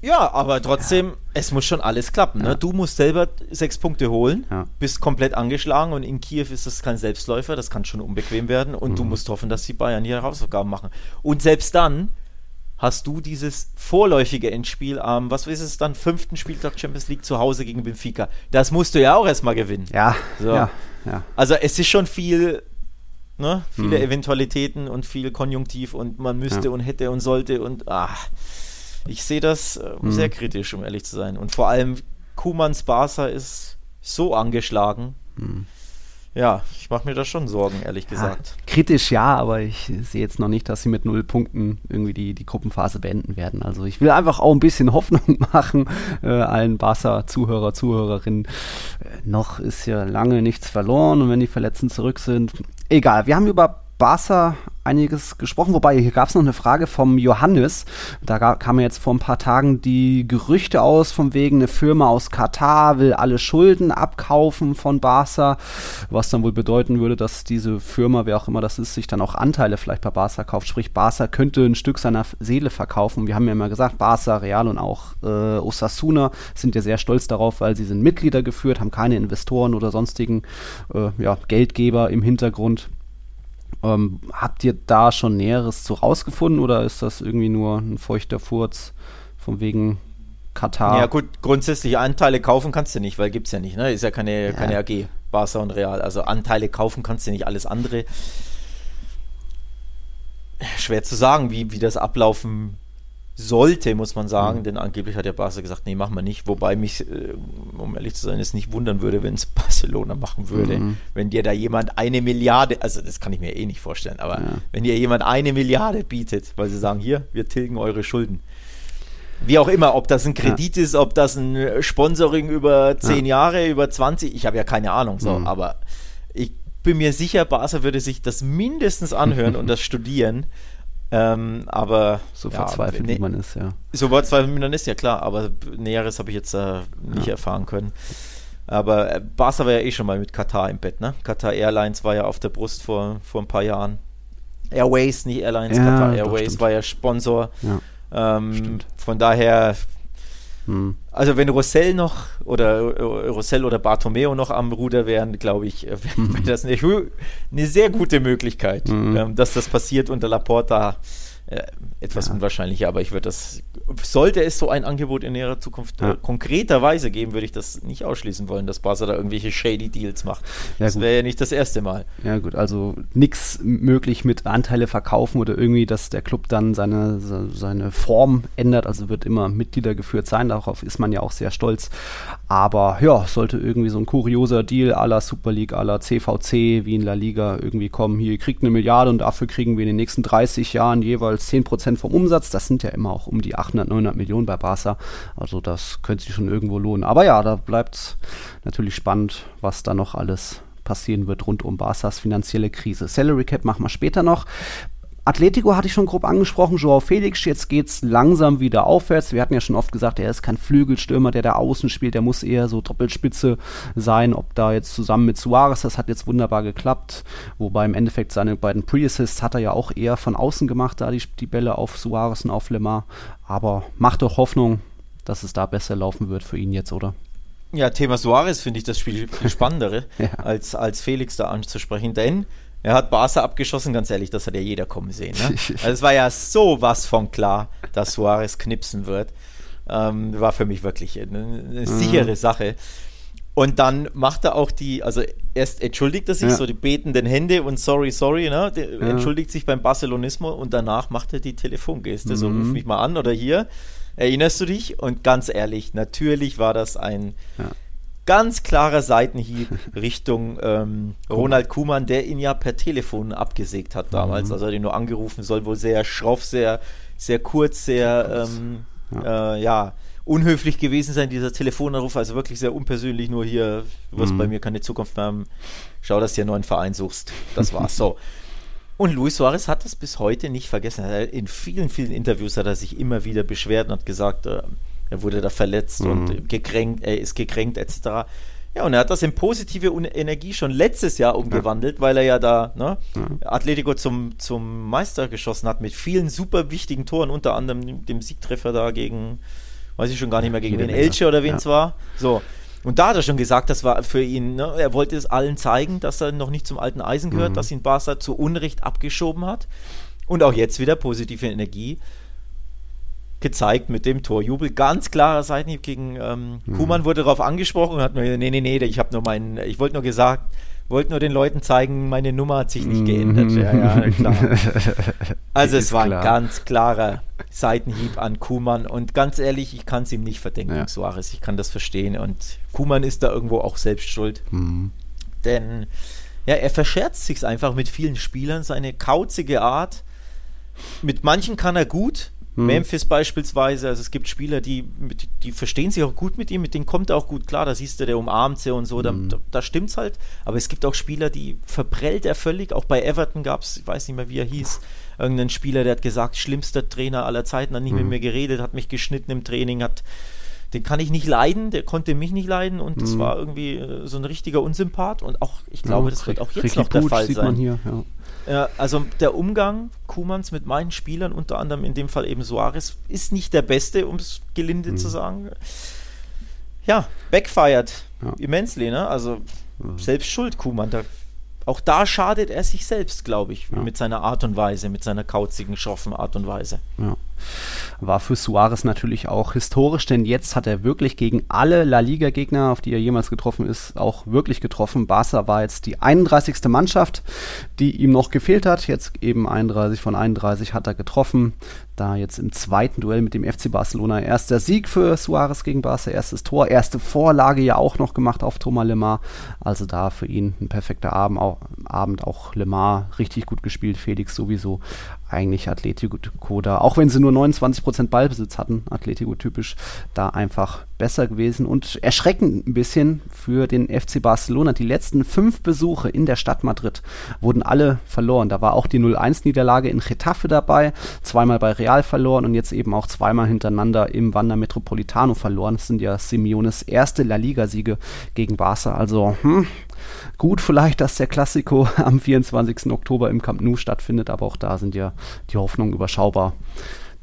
Ja, aber trotzdem, es muss schon alles klappen. Ne? Du musst selber sechs Punkte holen, bist komplett angeschlagen und in Kiew ist das kein Selbstläufer, das kann schon unbequem werden und mhm. du musst hoffen, dass die Bayern hier Hausaufgaben machen. Und selbst dann hast du dieses vorläufige Endspiel am, was ist es dann, fünften Spieltag Champions League zu Hause gegen Benfica. Das musst du ja auch erstmal gewinnen. Ja, so. ja, ja. Also es ist schon viel, ne, viele hm. Eventualitäten und viel Konjunktiv und man müsste ja. und hätte und sollte und ach, ich sehe das äh, hm. sehr kritisch, um ehrlich zu sein. Und vor allem Kumans Barca ist so angeschlagen. Hm ja, ich mache mir da schon Sorgen, ehrlich gesagt. Ja, kritisch ja, aber ich sehe jetzt noch nicht, dass sie mit null Punkten irgendwie die, die Gruppenphase beenden werden. Also ich will einfach auch ein bisschen (laughs) Hoffnung machen, äh, allen Barca-Zuhörer, Zuhörerinnen. Äh, noch ist ja lange nichts verloren und wenn die Verletzten zurück sind, egal. Wir haben über Barca einiges gesprochen, wobei hier gab es noch eine Frage vom Johannes. Da kamen jetzt vor ein paar Tagen die Gerüchte aus, von wegen eine Firma aus Katar will alle Schulden abkaufen von Barca, was dann wohl bedeuten würde, dass diese Firma, wer auch immer das ist, sich dann auch Anteile vielleicht bei Barca kauft. Sprich, Barca könnte ein Stück seiner Seele verkaufen. Wir haben ja immer gesagt, Barca, Real und auch äh, Osasuna sind ja sehr stolz darauf, weil sie sind Mitglieder geführt, haben keine Investoren oder sonstigen äh, ja, Geldgeber im Hintergrund. Ähm, habt ihr da schon Näheres zu rausgefunden oder ist das irgendwie nur ein feuchter Furz von wegen Katar? Ja gut, grundsätzlich Anteile kaufen kannst du nicht, weil gibt es ja nicht, ne? Ist ja keine, ja. keine AG, Barca und Real. Also Anteile kaufen kannst du nicht, alles andere. Schwer zu sagen, wie, wie das ablaufen sollte, muss man sagen, mhm. denn angeblich hat der Barca gesagt, nee, machen wir nicht. Wobei mich, äh, um ehrlich zu sein, es nicht wundern würde, wenn es (laughs) Barcelona machen würde. Mhm. Wenn dir da jemand eine Milliarde, also das kann ich mir eh nicht vorstellen, aber ja. wenn dir jemand eine Milliarde bietet, weil sie sagen, hier, wir tilgen eure Schulden. Wie auch immer, ob das ein Kredit ja. ist, ob das ein Sponsoring über zehn ja. Jahre, über 20, ich habe ja keine Ahnung, so, mhm. aber ich bin mir sicher, Barca würde sich das mindestens anhören und das (laughs) studieren ähm, aber so ja, verzweifelt, wie man ist, ja. So verzweifelt, wie man ist, ja klar, aber Näheres habe ich jetzt äh, nicht ja. erfahren können. Aber äh, Barca war ja eh schon mal mit Katar im Bett, ne? Qatar Airlines war ja auf der Brust vor, vor ein paar Jahren. Airways, nicht Airlines, ja, Qatar Airways war ja Sponsor. Ja, ähm, von daher, Hm. Also wenn Rossell noch oder Rossell oder Bartomeo noch am Ruder wären, glaube ich, (laughs) wäre wär das eine, eine, sehr gute Möglichkeit, mhm. ähm, dass das passiert unter Laporta. Äh, etwas ja. unwahrscheinlicher, aber ich würde das, sollte es so ein Angebot in näherer Zukunft ja. äh, konkreterweise geben, würde ich das nicht ausschließen wollen, dass Barca da irgendwelche shady Deals macht. Ja, das wäre ja nicht das erste Mal. Ja gut, also nichts möglich mit Anteile verkaufen oder irgendwie, dass der Club dann seine, seine Form ändert, also wird immer Mitglieder geführt sein, darauf ist man ja auch sehr stolz. Aber ja, sollte irgendwie so ein kurioser Deal à la Super League, à la CVC wie in La Liga irgendwie kommen, hier, ihr kriegt eine Milliarde und dafür kriegen wir in den nächsten 30 Jahren jeweils 10% vom Umsatz. Das sind ja immer auch um die 800, 900 Millionen bei Barca. Also das könnte sich schon irgendwo lohnen. Aber ja, da bleibt natürlich spannend, was da noch alles passieren wird rund um Barca's finanzielle Krise. Salary Cap machen wir später noch. Atletico hatte ich schon grob angesprochen, Joao Felix, jetzt geht es langsam wieder aufwärts. Wir hatten ja schon oft gesagt, er ist kein Flügelstürmer, der da außen spielt, der muss eher so Doppelspitze sein. Ob da jetzt zusammen mit Suarez, das hat jetzt wunderbar geklappt. Wobei im Endeffekt seine beiden Pre-Assists hat er ja auch eher von außen gemacht, da die, die Bälle auf Suarez und auf Lemar. Aber macht doch Hoffnung, dass es da besser laufen wird für ihn jetzt, oder? Ja, Thema Suarez finde ich das Spiel viel (laughs) spannendere, ja. als, als Felix da anzusprechen, denn er hat Barca abgeschossen, ganz ehrlich, das hat ja jeder kommen sehen. Ne? (laughs) Also es war ja sowas von klar, dass Suarez knipsen wird. Ähm, war für mich wirklich eine, eine mhm. sichere Sache. Und dann macht er auch die, also erst entschuldigt er sich, ja. so die betenden Hände und sorry, sorry, ne? Der ja. entschuldigt sich beim Barcelonismo und danach macht er die Telefongeste, mhm. so ruf mich mal an oder hier, erinnerst du dich? Und ganz ehrlich, natürlich war das ein ja ganz klarer Seitenhieb Richtung ähm, Ronald Kuhmann, der ihn ja per Telefon abgesägt hat damals. Mhm. Also er hat ihn nur angerufen, soll wohl sehr schroff, sehr, sehr kurz, sehr, ähm, ja. Äh, ja. unhöflich gewesen sein, dieser Telefonanruf. Also wirklich sehr unpersönlich, nur hier, du wirst mhm. bei mir keine Zukunft mehr haben. Schau, dass du einen neuen Verein suchst. Das war's. so. Und Luis Suarez hat das bis heute nicht vergessen. In vielen, vielen Interviews hat er sich immer wieder beschwert und hat gesagt, äh, er wurde da verletzt mhm. und gekränkt, er ist gekränkt etc. Ja, und er hat das in positive Energie schon letztes Jahr umgewandelt, ja. weil er ja da ne, ja. Atletico zum, zum Meister geschossen hat mit vielen super wichtigen Toren, unter anderem dem Siegtreffer da gegen, weiß ich schon gar nicht mehr, gegen den Elche oder wen es ja. war. So. Und da hat er schon gesagt, das war für ihn, ne, er wollte es allen zeigen, dass er noch nicht zum alten Eisen gehört, mhm. dass ihn Barca zu Unrecht abgeschoben hat. Und auch jetzt wieder positive Energie gezeigt mit dem Torjubel. Ganz klarer Seitenhieb gegen ähm, mhm. Kuhmann wurde darauf angesprochen und hat nur, nee, nee, nee, ich habe nur meinen, ich wollte nur gesagt, wollte nur den Leuten zeigen, meine Nummer hat sich nicht mhm. geändert. Ja, ja, (laughs) klar. Also es war ein ganz klarer Seitenhieb an Kuhmann und ganz ehrlich, ich kann es ihm nicht verdenken, ja. Suarez, ich kann das verstehen und Kuhmann ist da irgendwo auch selbst schuld. Mhm. Denn ja, er verscherzt sich einfach mit vielen Spielern, seine kauzige Art. Mit manchen kann er gut, hm. Memphis beispielsweise, also es gibt Spieler, die, die verstehen sich auch gut mit ihm, mit denen kommt er auch gut klar, da siehst du, der umarmt sie und so, da, hm. da, da stimmt's halt. Aber es gibt auch Spieler, die verprellt er völlig. Auch bei Everton gab es, ich weiß nicht mehr, wie er hieß, irgendeinen Spieler, der hat gesagt, schlimmster Trainer aller Zeiten, hat nicht hm. mit mir geredet, hat mich geschnitten im Training, hat den kann ich nicht leiden, der konnte mich nicht leiden und das mhm. war irgendwie äh, so ein richtiger Unsympath und auch, ich glaube, ja, das wird auch jetzt noch der Fall sein. Hier, ja. Ja, also der Umgang Kuhmanns mit meinen Spielern, unter anderem in dem Fall eben Soares, ist nicht der beste, um es gelinde mhm. zu sagen. Ja, backfired ja. immensely, ne? Also mhm. selbst schuld, Kuhmann. Da, auch da schadet er sich selbst, glaube ich, ja. mit seiner Art und Weise, mit seiner kauzigen, schroffen Art und Weise. Ja. War für Suarez natürlich auch historisch, denn jetzt hat er wirklich gegen alle La Liga-Gegner, auf die er jemals getroffen ist, auch wirklich getroffen. Barca war jetzt die 31. Mannschaft, die ihm noch gefehlt hat. Jetzt eben 31 von 31 hat er getroffen. Da jetzt im zweiten Duell mit dem FC Barcelona erster Sieg für Suarez gegen Barca, erstes Tor, erste Vorlage ja auch noch gemacht auf Thomas Lemar. Also da für ihn ein perfekter Abend, auch, Abend, auch Lemar richtig gut gespielt, Felix sowieso eigentlich Atletico da, auch wenn sie nur 29% Ballbesitz hatten, Atletico typisch, da einfach besser gewesen und erschreckend ein bisschen für den FC Barcelona. Die letzten fünf Besuche in der Stadt Madrid wurden alle verloren. Da war auch die 0-1-Niederlage in Getafe dabei, zweimal bei Real verloren und jetzt eben auch zweimal hintereinander im Wander Metropolitano verloren. Das sind ja Simeones erste La Liga-Siege gegen Barca. Also, hm, Gut, vielleicht, dass der Klassiko am 24. Oktober im Camp Nou stattfindet, aber auch da sind ja die Hoffnungen überschaubar,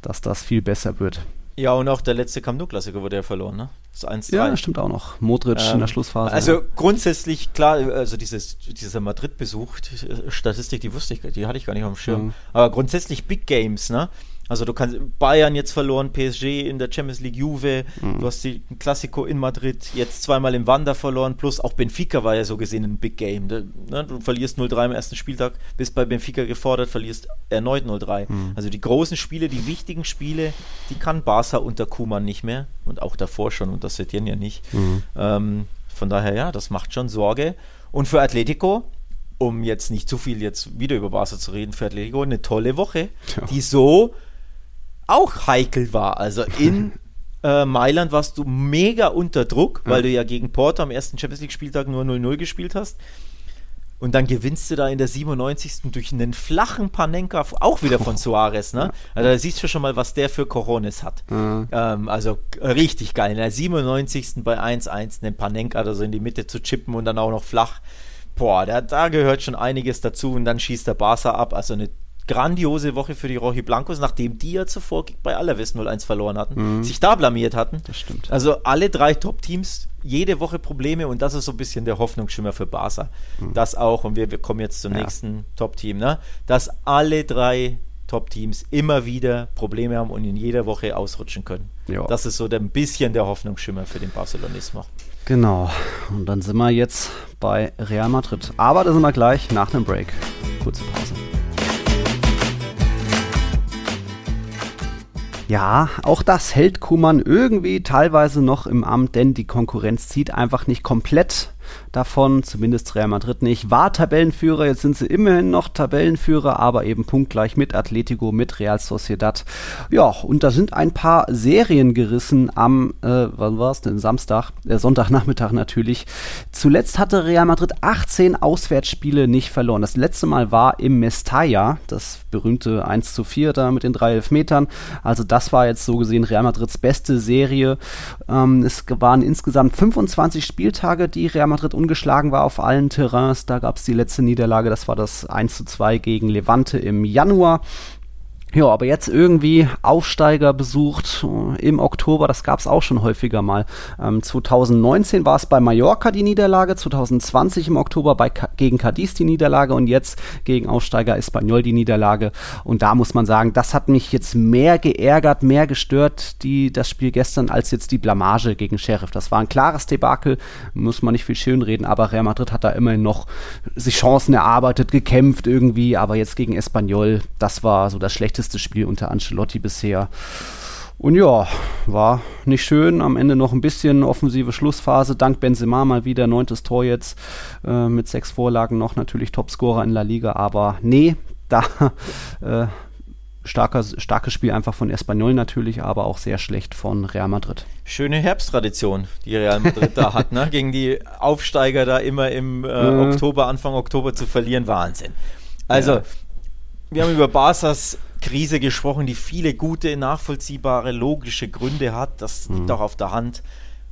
dass das viel besser wird Ja, und auch der letzte Camp Nou-Klassiker wurde ja verloren, ne? Das 1 -3. Ja, stimmt auch noch. Modric ähm, in der ähm, Schlussphase. Also grundsätzlich, klar, also dieses, dieser Madrid-Besuch, die Statistik, die wusste ich, die hatte ich gar nicht auf dem Schirm. Mhm. Aber grundsätzlich Big Games, ne? Also du kannst Bayern jetzt verloren, PSG in der Champions League, Juve, mhm. du hast die Classico in Madrid, jetzt zweimal im Wander verloren, plus auch Benfica war ja so gesehen ein Big Game. Du, ne, du verlierst 0-3 am ersten Spieltag, bist bei Benfica gefordert, verlierst erneut 0-3. Mhm. Also die großen Spiele, die wichtigen Spiele, die kann Barca unter Kuman nicht mehr und auch davor schon unter Setien ja nicht. Mhm. Ähm, von daher ja, das macht schon Sorge. Und für Atletico, um jetzt nicht zu viel jetzt wieder über Barca zu reden, für Atletico eine tolle Woche, ja. die so auch heikel war. Also in (laughs) äh, Mailand warst du mega unter Druck, weil ja. du ja gegen Porto am ersten Champions League-Spieltag nur 0-0 gespielt hast. Und dann gewinnst du da in der 97. durch einen flachen Panenka, auch wieder von Suarez, ne? Also da siehst du schon mal, was der für Coronis hat. Mhm. Ähm, also richtig geil. In der 97. bei 1-1 einen Panenka da so in die Mitte zu chippen und dann auch noch flach. Boah, da, da gehört schon einiges dazu und dann schießt der Barca ab. Also eine grandiose Woche für die Rochi Blancos, nachdem die ja zuvor bei Alaves 0-1 verloren hatten, mhm. sich da blamiert hatten. Das stimmt. Also alle drei Top-Teams jede Woche Probleme und das ist so ein bisschen der Hoffnungsschimmer für Barca. Mhm. Das auch, und wir, wir kommen jetzt zum ja. nächsten Top-Team, ne? dass alle drei Top-Teams immer wieder Probleme haben und in jeder Woche ausrutschen können. Ja. Das ist so ein bisschen der Hoffnungsschimmer für den Barcelonismo. Genau. Und dann sind wir jetzt bei Real Madrid. Aber da sind wir gleich nach einem Break. Kurze Pause. Ja, auch das hält Kuman irgendwie teilweise noch im Amt, denn die Konkurrenz zieht einfach nicht komplett davon, zumindest Real Madrid nicht. War Tabellenführer, jetzt sind sie immerhin noch Tabellenführer, aber eben punktgleich mit Atletico, mit Real Sociedad. Ja, und da sind ein paar Serien gerissen am, äh, wann war es denn, Samstag, äh, Sonntagnachmittag natürlich. Zuletzt hatte Real Madrid 18 Auswärtsspiele nicht verloren. Das letzte Mal war im Mestalla, das berühmte 1 zu 4 da mit den drei Elfmetern. Also das war jetzt so gesehen Real Madrids beste Serie. Ähm, es waren insgesamt 25 Spieltage, die Real Madrid ungeschlagen war auf allen Terrains. Da gab es die letzte Niederlage, das war das 1 zu 2 gegen Levante im Januar. Ja, aber jetzt irgendwie Aufsteiger besucht äh, im Oktober, das gab es auch schon häufiger mal. Ähm, 2019 war es bei Mallorca die Niederlage, 2020 im Oktober bei, gegen Cadiz die Niederlage und jetzt gegen Aufsteiger Espanyol die Niederlage. Und da muss man sagen, das hat mich jetzt mehr geärgert, mehr gestört, die, das Spiel gestern, als jetzt die Blamage gegen Sheriff. Das war ein klares Debakel, muss man nicht viel schönreden, aber Real Madrid hat da immerhin noch sich Chancen erarbeitet, gekämpft irgendwie, aber jetzt gegen Espanyol, das war so das schlechteste schlechteste Spiel unter Ancelotti bisher. Und ja, war nicht schön. Am Ende noch ein bisschen offensive Schlussphase. Dank Benzema mal wieder neuntes Tor jetzt äh, mit sechs Vorlagen noch natürlich Topscorer in La Liga. Aber nee, (laughs) da äh, starker, starkes Spiel einfach von Espanyol natürlich, aber auch sehr schlecht von Real Madrid. Schöne Herbsttradition, die Real Madrid da hat, ne? (laughs) gegen die Aufsteiger da immer im äh. Oktober, Anfang Oktober zu verlieren. Wahnsinn. Also, ja. wir haben über Barca's Krise gesprochen, die viele gute, nachvollziehbare, logische Gründe hat. Das mhm. liegt auch auf der Hand.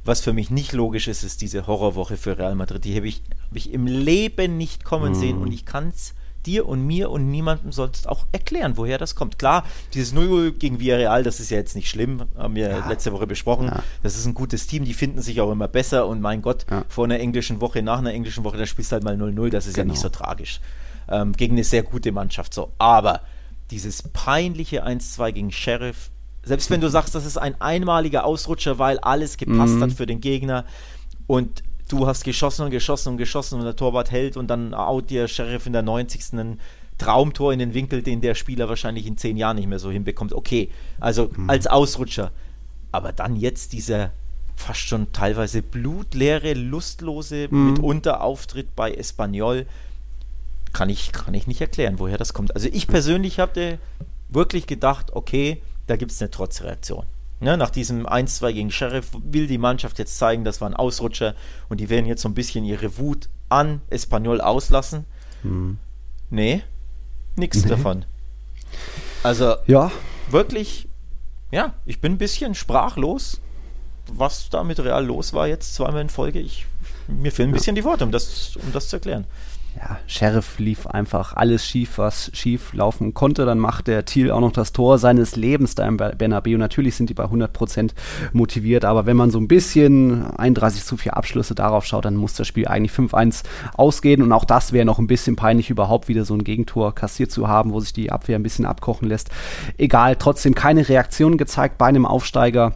Was für mich nicht logisch ist, ist diese Horrorwoche für Real Madrid. Die habe ich, hab ich im Leben nicht kommen mhm. sehen und ich kann es dir und mir und niemandem sonst auch erklären, woher das kommt. Klar, dieses 0 gegen Villarreal, das ist ja jetzt nicht schlimm, haben wir ja. letzte Woche besprochen. Ja. Das ist ein gutes Team, die finden sich auch immer besser und mein Gott, ja. vor einer englischen Woche, nach einer englischen Woche, da spielst du halt mal 0-0, das ist genau. ja nicht so tragisch. Ähm, gegen eine sehr gute Mannschaft so. Aber dieses peinliche 1-2 gegen Sheriff, selbst wenn du sagst, das ist ein einmaliger Ausrutscher, weil alles gepasst mhm. hat für den Gegner und du hast geschossen und geschossen und geschossen und der Torwart hält und dann out dir Sheriff in der 90. ein Traumtor in den Winkel, den der Spieler wahrscheinlich in zehn Jahren nicht mehr so hinbekommt. Okay, also mhm. als Ausrutscher. Aber dann jetzt dieser fast schon teilweise blutleere, lustlose mhm. mitunter Auftritt bei Espanyol kann ich, kann ich nicht erklären, woher das kommt. Also ich persönlich hatte wirklich gedacht, okay, da gibt es eine Trotzreaktion. Ja, nach diesem 1-2 gegen Sheriff will die Mannschaft jetzt zeigen, das war ein Ausrutscher und die werden jetzt so ein bisschen ihre Wut an Espanyol auslassen. Hm. Nee, nichts nee. davon. Also, ja. wirklich, ja, ich bin ein bisschen sprachlos, was da mit Real los war jetzt zweimal in Folge. Ich, mir fehlen ein bisschen die Worte, um das, um das zu erklären. Ja, Sheriff lief einfach alles schief, was schief laufen konnte. Dann macht der Thiel auch noch das Tor seines Lebens da im Bernabeu. Natürlich sind die bei 100% motiviert, aber wenn man so ein bisschen 31 zu 4 Abschlüsse darauf schaut, dann muss das Spiel eigentlich 5-1 ausgehen. Und auch das wäre noch ein bisschen peinlich, überhaupt wieder so ein Gegentor kassiert zu haben, wo sich die Abwehr ein bisschen abkochen lässt. Egal, trotzdem keine Reaktion gezeigt bei einem Aufsteiger.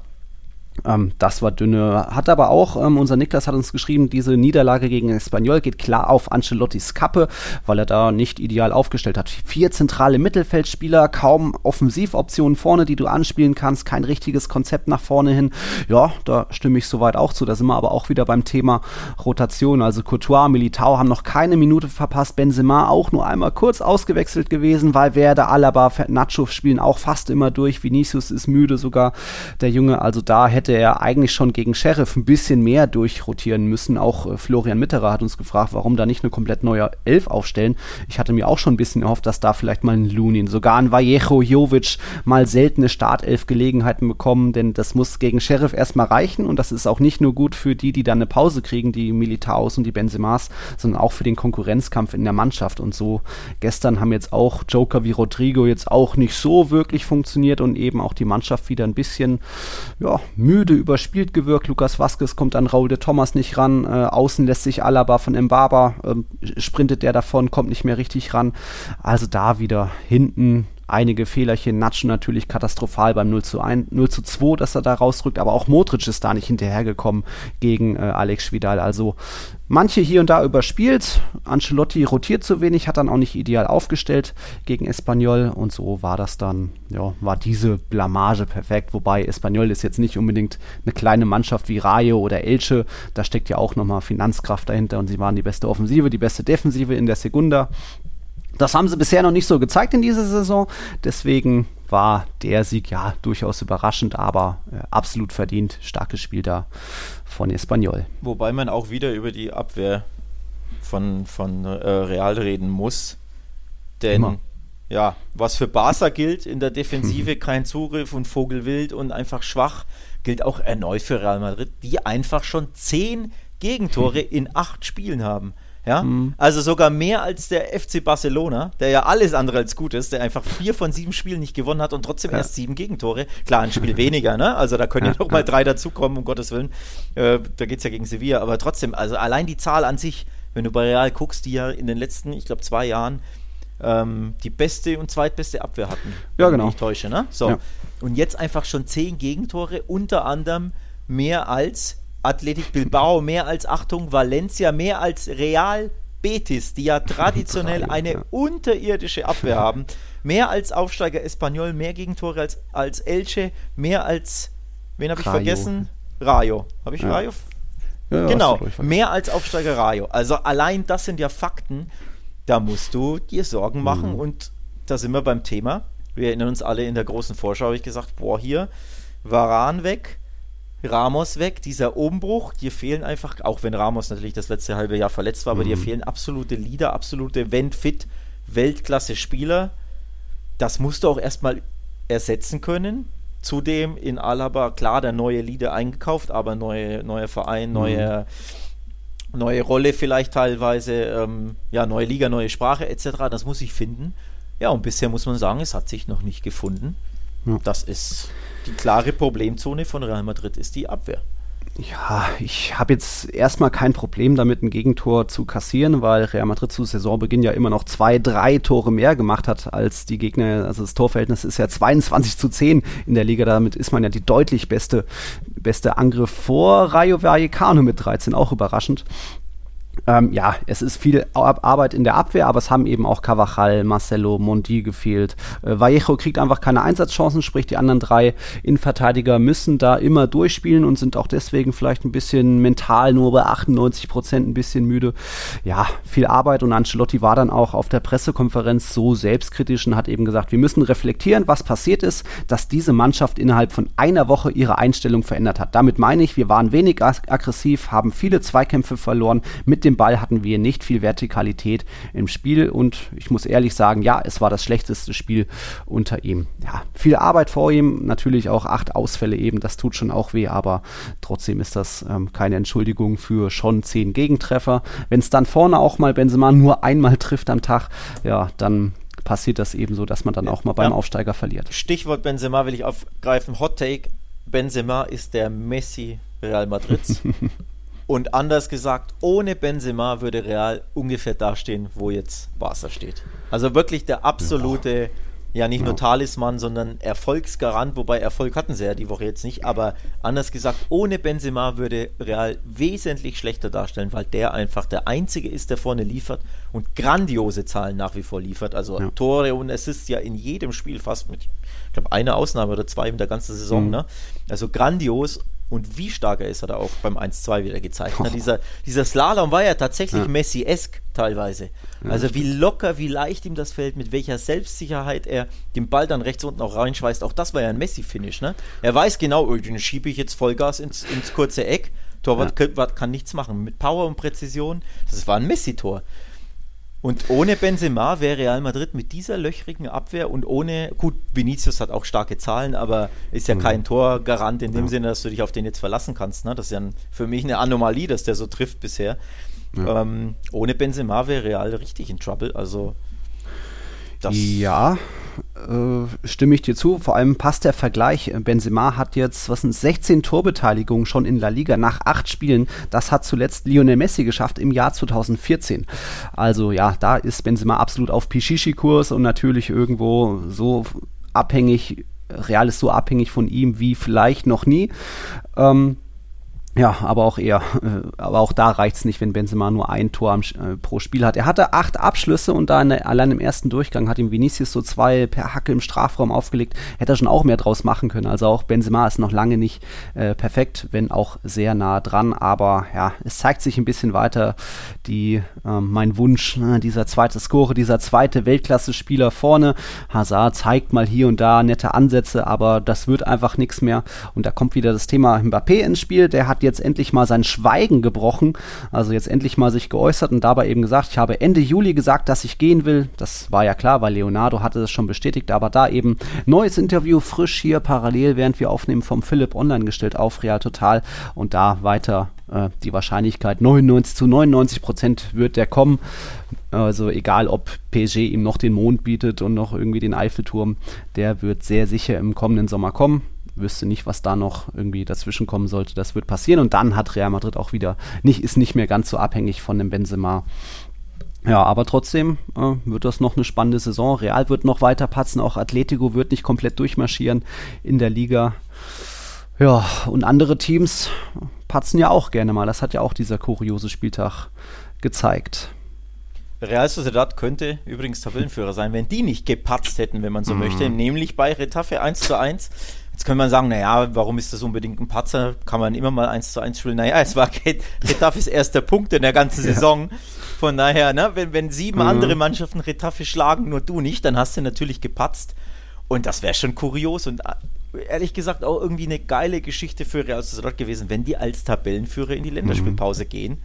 Ähm, das war dünne. Hat aber auch, ähm, unser Niklas hat uns geschrieben, diese Niederlage gegen Espanyol geht klar auf Ancelottis Kappe, weil er da nicht ideal aufgestellt hat. Vier zentrale Mittelfeldspieler, kaum Offensivoptionen vorne, die du anspielen kannst, kein richtiges Konzept nach vorne hin. Ja, da stimme ich soweit auch zu. Da sind wir aber auch wieder beim Thema Rotation. Also Courtois, Militao haben noch keine Minute verpasst. Benzema auch nur einmal kurz ausgewechselt gewesen, weil Werder, Alaba, Nacho spielen auch fast immer durch. Vinicius ist müde sogar, der Junge. Also da hätte hätte er eigentlich schon gegen Sheriff ein bisschen mehr durchrotieren müssen. Auch äh, Florian Mitterer hat uns gefragt, warum da nicht eine komplett neue Elf aufstellen. Ich hatte mir auch schon ein bisschen erhofft, dass da vielleicht mal ein Lunin, sogar ein Vallejo Jovic mal seltene Startelf-Gelegenheiten bekommen, denn das muss gegen Sheriff erstmal reichen und das ist auch nicht nur gut für die, die dann eine Pause kriegen, die Militaos und die Benzemas, sondern auch für den Konkurrenzkampf in der Mannschaft und so. Gestern haben jetzt auch Joker wie Rodrigo jetzt auch nicht so wirklich funktioniert und eben auch die Mannschaft wieder ein bisschen ja, müde müde, überspielt gewirkt. Lukas Vasquez kommt an Raul de Thomas nicht ran. Äh, außen lässt sich Alaba von Mbaba, ähm, sprintet der davon, kommt nicht mehr richtig ran. Also da wieder hinten einige Fehlerchen. Natschen natürlich katastrophal beim 0 zu 1, 0 zu 2, dass er da rausrückt, aber auch Modric ist da nicht hinterhergekommen gegen äh, Alex Vidal. Also manche hier und da überspielt. Ancelotti rotiert zu wenig, hat dann auch nicht ideal aufgestellt gegen Espanyol und so war das dann, ja, war diese Blamage perfekt. Wobei Espanyol ist jetzt nicht unbedingt eine kleine Mannschaft wie Rayo oder Elche. Da steckt ja auch nochmal Finanzkraft dahinter und sie waren die beste Offensive, die beste Defensive in der Segunda. Das haben sie bisher noch nicht so gezeigt in dieser Saison. Deswegen war der Sieg ja durchaus überraschend, aber äh, absolut verdient. Starkes Spiel da von Espanyol. Wobei man auch wieder über die Abwehr von, von äh, Real reden muss. Denn Immer. ja, was für Barca gilt in der Defensive, kein Zugriff und Vogelwild und einfach schwach, gilt auch erneut für Real Madrid, die einfach schon zehn Gegentore (laughs) in acht Spielen haben. Ja? Mhm. Also sogar mehr als der FC Barcelona, der ja alles andere als gut ist, der einfach vier von sieben Spielen nicht gewonnen hat und trotzdem ja. erst sieben Gegentore. Klar, ein Spiel (laughs) weniger, ne? Also da können ja, ja noch mal drei dazukommen, um Gottes Willen. Äh, da geht es ja gegen Sevilla. Aber trotzdem, also allein die Zahl an sich, wenn du bei Real guckst, die ja in den letzten, ich glaube, zwei Jahren ähm, die beste und zweitbeste Abwehr hatten. Ja, genau. Wenn ich täusche, ne? So. Ja. Und jetzt einfach schon zehn Gegentore, unter anderem mehr als Athletic Bilbao mehr als Achtung, Valencia mehr als Real Betis, die ja traditionell eine unterirdische Abwehr haben. Mehr als Aufsteiger Espanyol, mehr Gegentore als, als Elche, mehr als, wen habe ich vergessen? Rayo. Habe ich ja. Rayo? Ja, genau, mehr als Aufsteiger Rayo. Also allein das sind ja Fakten, da musst du dir Sorgen machen mhm. und da sind wir beim Thema. Wir erinnern uns alle in der großen Vorschau, habe ich gesagt, boah, hier, Varan weg, Ramos weg, dieser Umbruch, dir fehlen einfach, auch wenn Ramos natürlich das letzte halbe Jahr verletzt war, aber mhm. dir fehlen absolute Leader, absolute Wenn-Fit, Weltklasse-Spieler. Das musst du auch erstmal ersetzen können. Zudem in Alaba, klar, der neue Leader eingekauft, aber neue, neuer Verein, neue, mhm. neue Rolle vielleicht teilweise, ähm, ja, neue Liga, neue Sprache etc. Das muss ich finden. Ja, und bisher muss man sagen, es hat sich noch nicht gefunden. Ja. Das ist die klare Problemzone von Real Madrid ist die Abwehr. Ja, ich habe jetzt erstmal kein Problem damit, ein Gegentor zu kassieren, weil Real Madrid zu Saisonbeginn ja immer noch zwei, drei Tore mehr gemacht hat als die Gegner. Also das Torverhältnis ist ja 22 zu 10 in der Liga. Damit ist man ja die deutlich beste, beste Angriff vor Rayo Vallecano mit 13, auch überraschend. Ähm, ja, es ist viel Arbeit in der Abwehr, aber es haben eben auch Cavachal, Marcelo, Mondi gefehlt. Äh, Vallejo kriegt einfach keine Einsatzchancen, sprich die anderen drei Innenverteidiger müssen da immer durchspielen und sind auch deswegen vielleicht ein bisschen mental nur bei 98 Prozent ein bisschen müde. Ja, viel Arbeit und Ancelotti war dann auch auf der Pressekonferenz so selbstkritisch und hat eben gesagt, wir müssen reflektieren, was passiert ist, dass diese Mannschaft innerhalb von einer Woche ihre Einstellung verändert hat. Damit meine ich, wir waren wenig aggressiv, haben viele Zweikämpfe verloren mit dem Ball hatten wir nicht viel Vertikalität im Spiel und ich muss ehrlich sagen, ja, es war das schlechteste Spiel unter ihm. Ja, viel Arbeit vor ihm, natürlich auch acht Ausfälle eben, das tut schon auch weh, aber trotzdem ist das ähm, keine Entschuldigung für schon zehn Gegentreffer. Wenn es dann vorne auch mal Benzema nur einmal trifft am Tag, ja, dann passiert das eben so, dass man dann auch mal beim ja. Aufsteiger verliert. Stichwort Benzema will ich aufgreifen. Hot Take: Benzema ist der Messi Real Madrids. (laughs) Und anders gesagt, ohne Benzema würde Real ungefähr dastehen, wo jetzt Barca steht. Also wirklich der absolute ja ja nicht nur Talisman, sondern Erfolgsgarant, wobei Erfolg hatten sie ja die Woche jetzt nicht, aber anders gesagt, ohne Benzema würde Real wesentlich schlechter darstellen, weil der einfach der Einzige ist, der vorne liefert und grandiose Zahlen nach wie vor liefert. Also ja. Tore und Assists ja in jedem Spiel fast mit, ich glaube, eine Ausnahme oder zwei in der ganzen Saison. Mhm. Ne? Also grandios und wie stark er ist, hat er auch beim 1-2 wieder gezeigt. Oh. Dieser, dieser Slalom war ja tatsächlich ja. Messi-esk teilweise. Also wie locker, wie leicht ihm das fällt, mit welcher Selbstsicherheit er den Ball dann rechts unten auch reinschweißt. Auch das war ja ein Messi-Finish. Ne? Er weiß genau, oh, den schiebe ich jetzt Vollgas ins, ins kurze Eck. Torwart ja. kann, kann, nichts machen. Mit Power und Präzision, das war ein Messi-Tor. Und ohne Benzema wäre Real Madrid mit dieser löchrigen Abwehr und ohne, gut, Vinicius hat auch starke Zahlen, aber ist ja mhm. kein Torgarant in dem ja. Sinne, dass du dich auf den jetzt verlassen kannst. Ne? Das ist ja ein, für mich eine Anomalie, dass der so trifft bisher. Ja. Ähm, ohne Benzema wäre Real richtig in Trouble. Also das ja, äh, stimme ich dir zu. Vor allem passt der Vergleich. Benzema hat jetzt, was sind 16 Torbeteiligungen schon in La Liga nach acht Spielen. Das hat zuletzt Lionel Messi geschafft im Jahr 2014. Also ja, da ist Benzema absolut auf Pichichi-Kurs und natürlich irgendwo so abhängig, Real ist so abhängig von ihm wie vielleicht noch nie. Ähm, ja, aber auch eher, äh, aber auch da reicht es nicht, wenn Benzema nur ein Tor am, äh, pro Spiel hat. Er hatte acht Abschlüsse und da der, allein im ersten Durchgang hat ihm Vinicius so zwei per Hacke im Strafraum aufgelegt. Hätte er schon auch mehr draus machen können. Also auch Benzema ist noch lange nicht äh, perfekt, wenn auch sehr nah dran. Aber ja, es zeigt sich ein bisschen weiter die, äh, mein Wunsch, ne, dieser zweite Score, dieser zweite Weltklasse-Spieler vorne. Hazard zeigt mal hier und da nette Ansätze, aber das wird einfach nichts mehr. Und da kommt wieder das Thema Mbappé ins Spiel. Der hat jetzt endlich mal sein Schweigen gebrochen, also jetzt endlich mal sich geäußert und dabei eben gesagt, ich habe Ende Juli gesagt, dass ich gehen will. Das war ja klar, weil Leonardo hatte es schon bestätigt, aber da eben neues Interview frisch hier parallel, während wir aufnehmen, vom Philipp online gestellt auf Real Total und da weiter äh, die Wahrscheinlichkeit 99 zu 99 Prozent wird der kommen. Also egal, ob PSG ihm noch den Mond bietet und noch irgendwie den Eiffelturm, der wird sehr sicher im kommenden Sommer kommen wüsste nicht, was da noch irgendwie dazwischen kommen sollte. Das wird passieren und dann hat Real Madrid auch wieder nicht, ist nicht mehr ganz so abhängig von dem Benzema. Ja, aber trotzdem äh, wird das noch eine spannende Saison. Real wird noch weiter patzen, auch Atletico wird nicht komplett durchmarschieren in der Liga. Ja, und andere Teams patzen ja auch gerne mal. Das hat ja auch dieser kuriose Spieltag gezeigt. Real Sociedad könnte übrigens Tabellenführer sein, wenn die nicht gepatzt hätten, wenn man so mm. möchte, nämlich bei Retafe 1 zu 1. Jetzt könnte man sagen, naja, warum ist das unbedingt ein Patzer? Kann man immer mal 1 zu 1 spielen. Naja, es war Retafes erster Punkt in der ganzen (laughs) Saison. Ja. Von daher, ne, wenn, wenn sieben mhm. andere Mannschaften Retafe schlagen, nur du nicht, dann hast du natürlich gepatzt. Und das wäre schon kurios und äh, ehrlich gesagt auch irgendwie eine geile Geschichte für Real Sociedad gewesen, wenn die als Tabellenführer in die Länderspielpause mhm. gehen.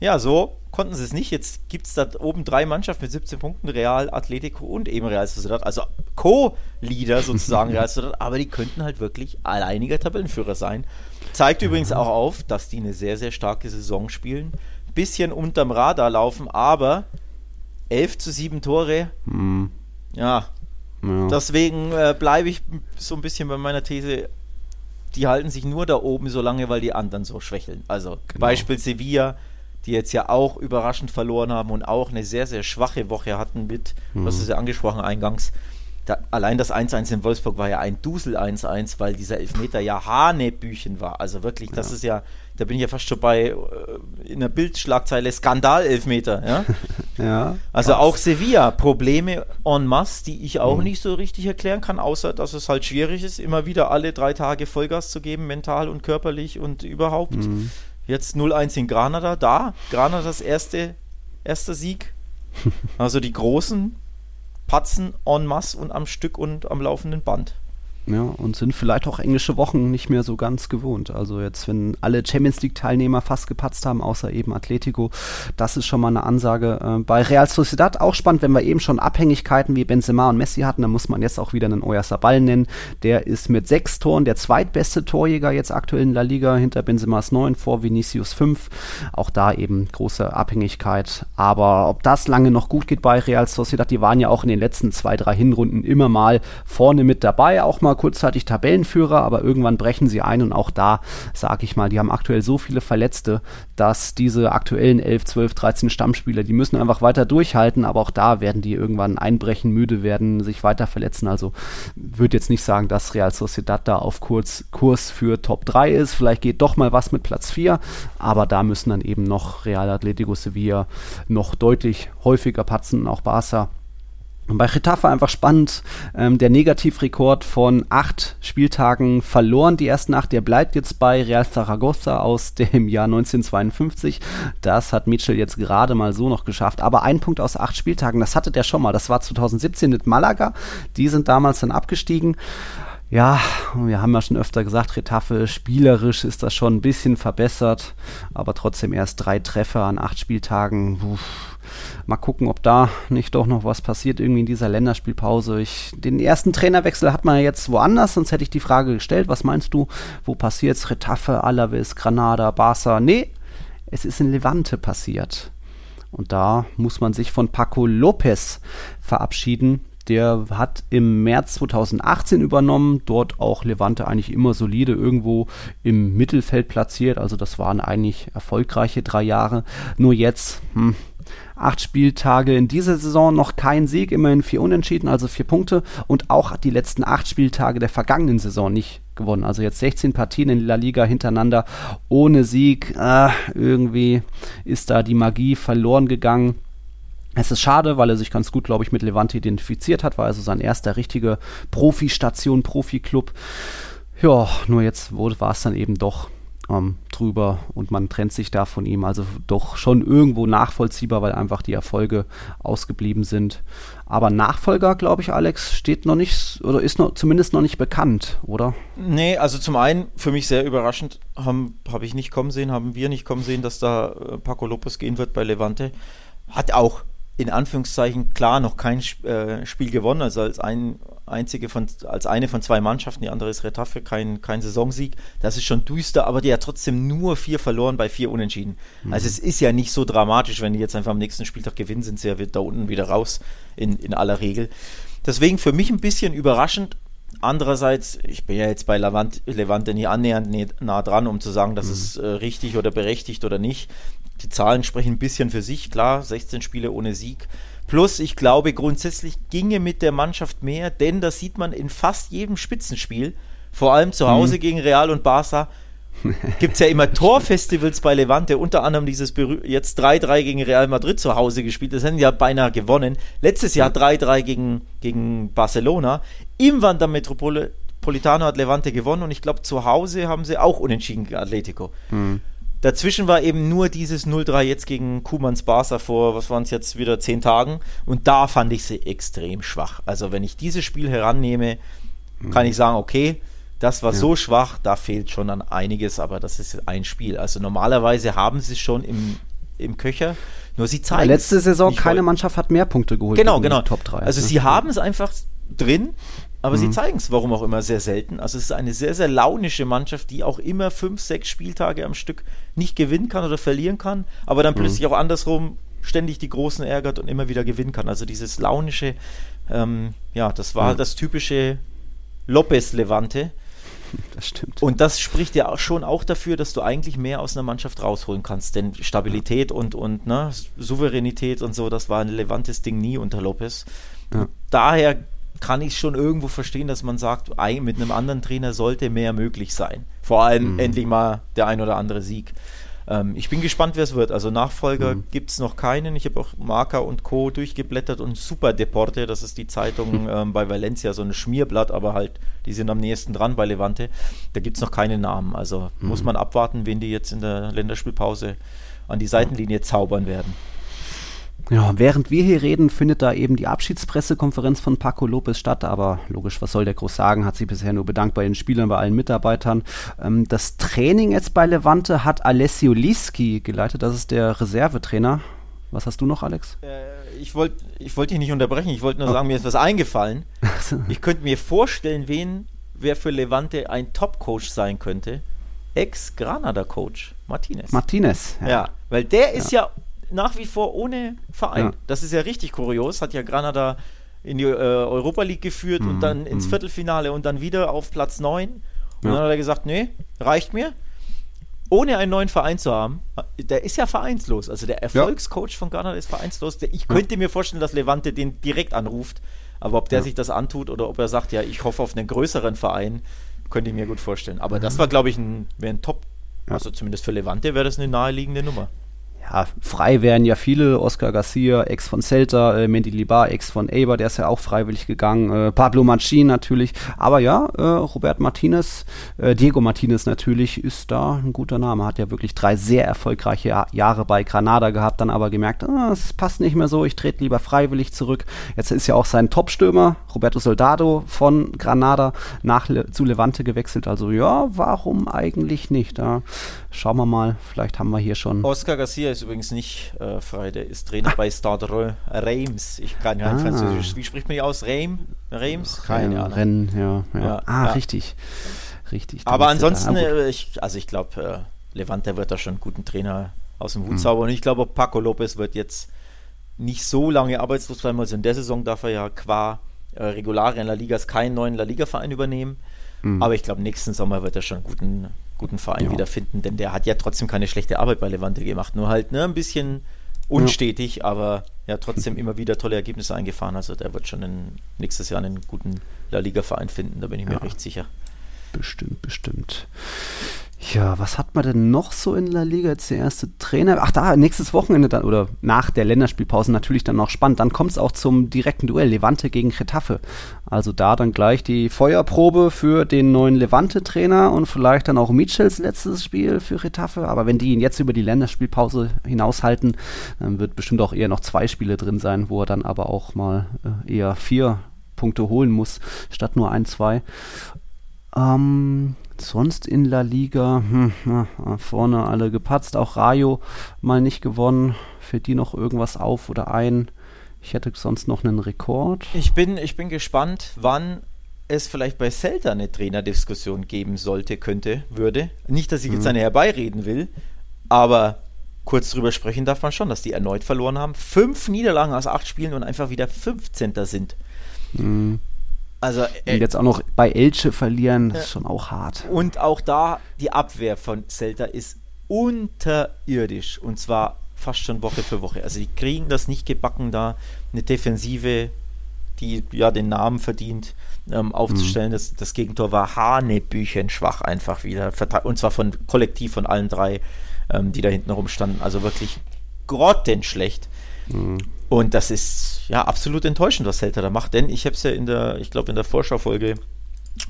Ja, so konnten sie es nicht. Jetzt gibt es da oben drei Mannschaften mit 17 Punkten, Real, Atletico und eben Real Sociedad. Also Co-Leader (laughs) sozusagen Real Sociedad, aber die könnten halt wirklich alleiniger Tabellenführer sein. Zeigt übrigens auch auf, dass die eine sehr, sehr starke Saison spielen. Bisschen unterm Radar laufen, aber 11 zu 7 Tore. Mhm. Ja. ja. Deswegen äh, bleibe ich so ein bisschen bei meiner These, die halten sich nur da oben so lange, weil die anderen so schwächeln. Also genau. Beispiel Sevilla, die jetzt ja auch überraschend verloren haben und auch eine sehr, sehr schwache Woche hatten mit, mhm. was ist ja angesprochen eingangs, da, allein das 1-1 in Wolfsburg war ja ein Dusel 1-1, weil dieser Elfmeter ja Hanebüchen war. Also wirklich, das ja. ist ja, da bin ich ja fast schon bei äh, in der Bildschlagzeile Skandal-Elfmeter. Ja? (laughs) ja also auch Sevilla, Probleme en masse, die ich auch mhm. nicht so richtig erklären kann, außer dass es halt schwierig ist, immer wieder alle drei Tage Vollgas zu geben, mental und körperlich und überhaupt. Mhm. Jetzt 0-1 in Granada, da. Granadas erste, erster Sieg. (laughs) Also die großen patzen en masse und am Stück und am laufenden Band. Ja, und sind vielleicht auch englische Wochen nicht mehr so ganz gewohnt. Also jetzt, wenn alle Champions League-Teilnehmer fast gepatzt haben, außer eben Atletico, das ist schon mal eine Ansage. Äh, bei Real Sociedad auch spannend, wenn wir eben schon Abhängigkeiten wie Benzema und Messi hatten, dann muss man jetzt auch wieder einen Oyarzabal nennen. Der ist mit sechs Toren der zweitbeste Torjäger jetzt aktuell in La Liga, hinter Benzemas neun, vor Vinicius fünf. Auch da eben große Abhängigkeit. Aber ob das lange noch gut geht bei Real Sociedad, die waren ja auch in den letzten zwei, drei Hinrunden immer mal vorne mit dabei, auch mal kurzzeitig Tabellenführer, aber irgendwann brechen sie ein und auch da, sage ich mal, die haben aktuell so viele Verletzte, dass diese aktuellen 11, 12, 13 Stammspieler, die müssen einfach weiter durchhalten, aber auch da werden die irgendwann einbrechen, müde werden, sich weiter verletzen. Also würde jetzt nicht sagen, dass Real Sociedad da auf Kurs, Kurs für Top 3 ist. Vielleicht geht doch mal was mit Platz 4, aber da müssen dann eben noch Real Atletico Sevilla noch deutlich häufiger patzen, auch Barca. Bei Getafe einfach spannend, ähm, der Negativrekord von acht Spieltagen verloren, die ersten acht, der bleibt jetzt bei Real Zaragoza aus dem Jahr 1952. Das hat Mitchell jetzt gerade mal so noch geschafft. Aber ein Punkt aus acht Spieltagen, das hatte der schon mal. Das war 2017 mit Malaga. Die sind damals dann abgestiegen. Ja, wir haben ja schon öfter gesagt, Retafe spielerisch ist das schon ein bisschen verbessert, aber trotzdem erst drei Treffer an acht Spieltagen. Uff Mal gucken, ob da nicht doch noch was passiert irgendwie in dieser Länderspielpause. Ich, den ersten Trainerwechsel hat man ja jetzt woanders, sonst hätte ich die Frage gestellt, was meinst du, wo passiert es? Retafe, Alaves, Granada, Barca? Nee, es ist in Levante passiert. Und da muss man sich von Paco Lopez verabschieden. Der hat im März 2018 übernommen, dort auch Levante eigentlich immer solide irgendwo im Mittelfeld platziert. Also das waren eigentlich erfolgreiche drei Jahre. Nur jetzt, hm, acht Spieltage in dieser Saison noch kein Sieg, immerhin vier Unentschieden, also vier Punkte und auch die letzten acht Spieltage der vergangenen Saison nicht gewonnen. Also jetzt 16 Partien in La Liga hintereinander ohne Sieg. Äh, irgendwie ist da die Magie verloren gegangen. Es ist schade, weil er sich ganz gut, glaube ich, mit Levante identifiziert hat, war also sein erster richtige Profi-Station, Profi-Club. Ja, nur jetzt war es dann eben doch ähm, drüber und man trennt sich da von ihm. Also doch schon irgendwo nachvollziehbar, weil einfach die Erfolge ausgeblieben sind. Aber Nachfolger, glaube ich, Alex, steht noch nicht oder ist noch, zumindest noch nicht bekannt, oder? Nee, also zum einen für mich sehr überraschend, habe hab ich nicht kommen sehen, haben wir nicht kommen sehen, dass da äh, Paco Lopez gehen wird bei Levante. Hat auch in Anführungszeichen klar noch kein äh, Spiel gewonnen, also als ein einzige von, als eine von zwei Mannschaften, die andere ist Retafe, kein, kein Saisonsieg. Das ist schon düster, aber die hat trotzdem nur vier verloren bei vier Unentschieden. Mhm. Also es ist ja nicht so dramatisch, wenn die jetzt einfach am nächsten Spieltag gewinnen, sind sie ja da unten wieder raus in, in aller Regel. Deswegen für mich ein bisschen überraschend. Andererseits, ich bin ja jetzt bei Levante, Levante nie annähernd nah dran, um zu sagen, dass mhm. es äh, richtig oder berechtigt oder nicht. Die Zahlen sprechen ein bisschen für sich, klar, 16 Spiele ohne Sieg. Plus, ich glaube, grundsätzlich ginge mit der Mannschaft mehr, denn das sieht man in fast jedem Spitzenspiel, vor allem zu Hause mhm. gegen Real und Barca, gibt es ja immer (laughs) Torfestivals bei Levante, unter anderem dieses Berü jetzt 3-3 gegen Real Madrid zu Hause gespielt, das haben ja beinahe gewonnen. Letztes Jahr 3-3 gegen, gegen Barcelona. Im Wanda Metropolitano hat Levante gewonnen und ich glaube, zu Hause haben sie auch unentschieden gegen Atletico. Mhm. Dazwischen war eben nur dieses 0-3 jetzt gegen Kumans Barca vor, was waren es jetzt wieder, zehn Tagen. Und da fand ich sie extrem schwach. Also wenn ich dieses Spiel herannehme, kann ich sagen, okay, das war ja. so schwach, da fehlt schon an einiges, aber das ist ein Spiel. Also normalerweise haben sie es schon im, im Köcher, nur sie zeigen ja, Letzte Saison, keine Mannschaft hat mehr Punkte geholt. Genau, genau. Top 3. Also ne? sie haben es einfach drin, aber mhm. sie zeigen es, warum auch immer, sehr selten. Also es ist eine sehr, sehr launische Mannschaft, die auch immer fünf, sechs Spieltage am Stück nicht gewinnen kann oder verlieren kann, aber dann mhm. plötzlich auch andersrum ständig die Großen ärgert und immer wieder gewinnen kann. Also dieses launische, ähm, ja, das war mhm. das typische Lopez-Levante. (laughs) Das stimmt. Und das spricht ja auch schon auch dafür, dass du eigentlich mehr aus einer Mannschaft rausholen kannst. Denn Stabilität und, und ne, Souveränität und so, das war ein Levantes Ding nie unter Lopez. Ja. Daher kann ich schon irgendwo verstehen, dass man sagt, mit einem anderen Trainer sollte mehr möglich sein. Vor allem mhm. endlich mal der ein oder andere Sieg. Ähm, ich bin gespannt, wer es wird. Also Nachfolger mhm. gibt es noch keinen. Ich habe auch Marca und Co. durchgeblättert und Super Deporte, das ist die Zeitung (laughs) ähm, bei Valencia, so ein Schmierblatt, aber halt, die sind am nächsten dran bei Levante. Da gibt es noch keine Namen. Also mhm. muss man abwarten, wen die jetzt in der Länderspielpause an die Seitenlinie zaubern werden. Ja, während wir hier reden, findet da eben die Abschiedspressekonferenz von Paco Lopez statt. Aber logisch, was soll der groß sagen? Hat sich bisher nur bedankt bei den Spielern, bei allen Mitarbeitern. Ähm, das Training jetzt bei Levante hat Alessio Liski geleitet. Das ist der Reservetrainer. Was hast du noch, Alex? Äh, ich wollte ich wollt dich nicht unterbrechen. Ich wollte nur oh. sagen, mir ist was eingefallen. (laughs) ich könnte mir vorstellen, wen wer für Levante ein Top-Coach sein könnte. Ex-Granada-Coach, Martinez. Martinez, ja. ja. weil der ist ja, ja nach wie vor ohne Verein. Ja. Das ist ja richtig kurios. Hat ja Granada in die äh, Europa League geführt mhm. und dann ins mhm. Viertelfinale und dann wieder auf Platz 9. Und ja. dann hat er gesagt, nee, reicht mir. Ohne einen neuen Verein zu haben, der ist ja vereinslos. Also der Erfolgscoach ja. von Granada ist vereinslos. Ich könnte mir vorstellen, dass Levante den direkt anruft. Aber ob der sich das antut oder ob er sagt, ja, ich hoffe auf einen größeren Verein, könnte ich mir gut vorstellen. Aber das war, glaube ich, ein, ein Top, also zumindest für Levante wäre das eine naheliegende Nummer ja, frei wären ja viele, Oscar Garcia, Ex von Celta, äh, Mendy Libar, Ex von Eber, der ist ja auch freiwillig gegangen, äh, Pablo Manchin natürlich, aber ja, äh, Robert Martinez, äh, Diego Martinez natürlich ist da ein guter Name, hat ja wirklich drei sehr erfolgreiche Jahr Jahre bei Granada gehabt, dann aber gemerkt, ah, es passt nicht mehr so, ich trete lieber freiwillig zurück. Jetzt ist ja auch sein Topstürmer, Roberto Soldado von Granada nach Le zu Levante gewechselt, also ja, warum eigentlich nicht? Da schauen wir mal, vielleicht haben wir hier schon. Oscar Garcia ist übrigens nicht äh, frei, der ist Trainer bei Stade Reims. Ich kann ja ah. Französisch. Wie spricht man die aus? Reim? Reims? Keine Ahnung. Rennen, ja, ja. ja ah, ja. richtig. Richtig. Aber ansonsten, äh, ich, also ich glaube, äh, Levante wird da schon einen guten Trainer aus dem Hut mhm. zaubern. Und ich glaube, Paco Lopez wird jetzt nicht so lange arbeitslos bleiben. Also in der Saison darf er ja qua äh, Regulare in La Liga keinen neuen La Liga-Verein übernehmen. Mhm. Aber ich glaube, nächsten Sommer wird er schon einen guten guten Verein ja. wiederfinden, denn der hat ja trotzdem keine schlechte Arbeit bei Levante gemacht, nur halt ne, ein bisschen unstetig, ja. aber ja trotzdem immer wieder tolle Ergebnisse eingefahren. Also der wird schon in, nächstes Jahr einen guten La Liga-Verein finden, da bin ich mir recht sicher. Bestimmt, bestimmt. Ja, was hat man denn noch so in La Liga? Jetzt der erste Trainer. Ach da, nächstes Wochenende dann, oder nach der Länderspielpause natürlich dann noch spannend. Dann kommt es auch zum direkten Duell Levante gegen Getafe. Also da dann gleich die Feuerprobe für den neuen Levante-Trainer und vielleicht dann auch Michels letztes Spiel für Getafe. Aber wenn die ihn jetzt über die Länderspielpause hinaushalten, dann wird bestimmt auch eher noch zwei Spiele drin sein, wo er dann aber auch mal äh, eher vier Punkte holen muss, statt nur ein, zwei. Ähm, sonst in La Liga, hm, na, vorne alle gepatzt, auch Rayo mal nicht gewonnen. Fällt die noch irgendwas auf oder ein? Ich hätte sonst noch einen Rekord. Ich bin, ich bin gespannt, wann es vielleicht bei Celta eine Trainerdiskussion geben sollte, könnte, würde. Nicht, dass ich jetzt mhm. eine herbeireden will, aber kurz drüber sprechen darf man schon, dass die erneut verloren haben. Fünf Niederlagen aus acht Spielen und einfach wieder 15. sind. Mhm. Also äh, und jetzt auch noch bei Elche verlieren, äh, ist schon auch hart. Und auch da die Abwehr von Celta ist unterirdisch und zwar fast schon Woche für Woche. Also die kriegen das nicht gebacken, da eine Defensive, die ja den Namen verdient, ähm, aufzustellen. Mhm. Das, das Gegentor war hanebüchenschwach einfach wieder. Und zwar von kollektiv von allen drei, ähm, die da hinten rumstanden. Also wirklich grottenschlecht. Mhm. Und das ist ja absolut enttäuschend, was Celta da macht, denn ich habe es ja in der, ich glaube, in der Vorschaufolge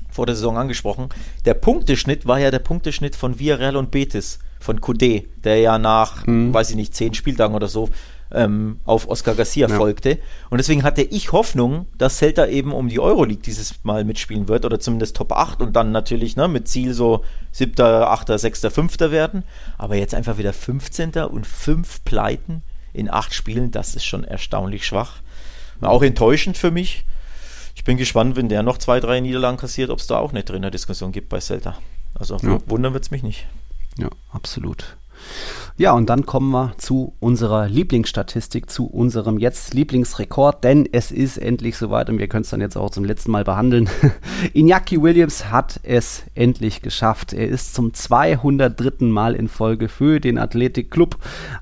vor der Saison angesprochen. Der Punkteschnitt war ja der Punkteschnitt von Villarreal und Betis, von Coudet, der ja nach, mhm. weiß ich nicht, zehn Spieltagen oder so ähm, auf Oscar Garcia ja. folgte. Und deswegen hatte ich Hoffnung, dass Celta eben um die Euroleague dieses Mal mitspielen wird oder zumindest Top 8 und dann natürlich ne, mit Ziel so 7., 8., 6., 5. werden. Aber jetzt einfach wieder 15. und 5 Pleiten in acht Spielen, das ist schon erstaunlich schwach. Auch enttäuschend für mich. Ich bin gespannt, wenn der noch zwei, drei Niederlagen kassiert, ob es da auch eine Trainerdiskussion gibt bei Celta. Also ja. wundern wird es mich nicht. Ja, absolut. Ja, und dann kommen wir zu unserer Lieblingsstatistik, zu unserem jetzt Lieblingsrekord, denn es ist endlich soweit und wir können es dann jetzt auch zum letzten Mal behandeln. (laughs) Iñaki Williams hat es endlich geschafft. Er ist zum 203. Mal in Folge für den Athletic Club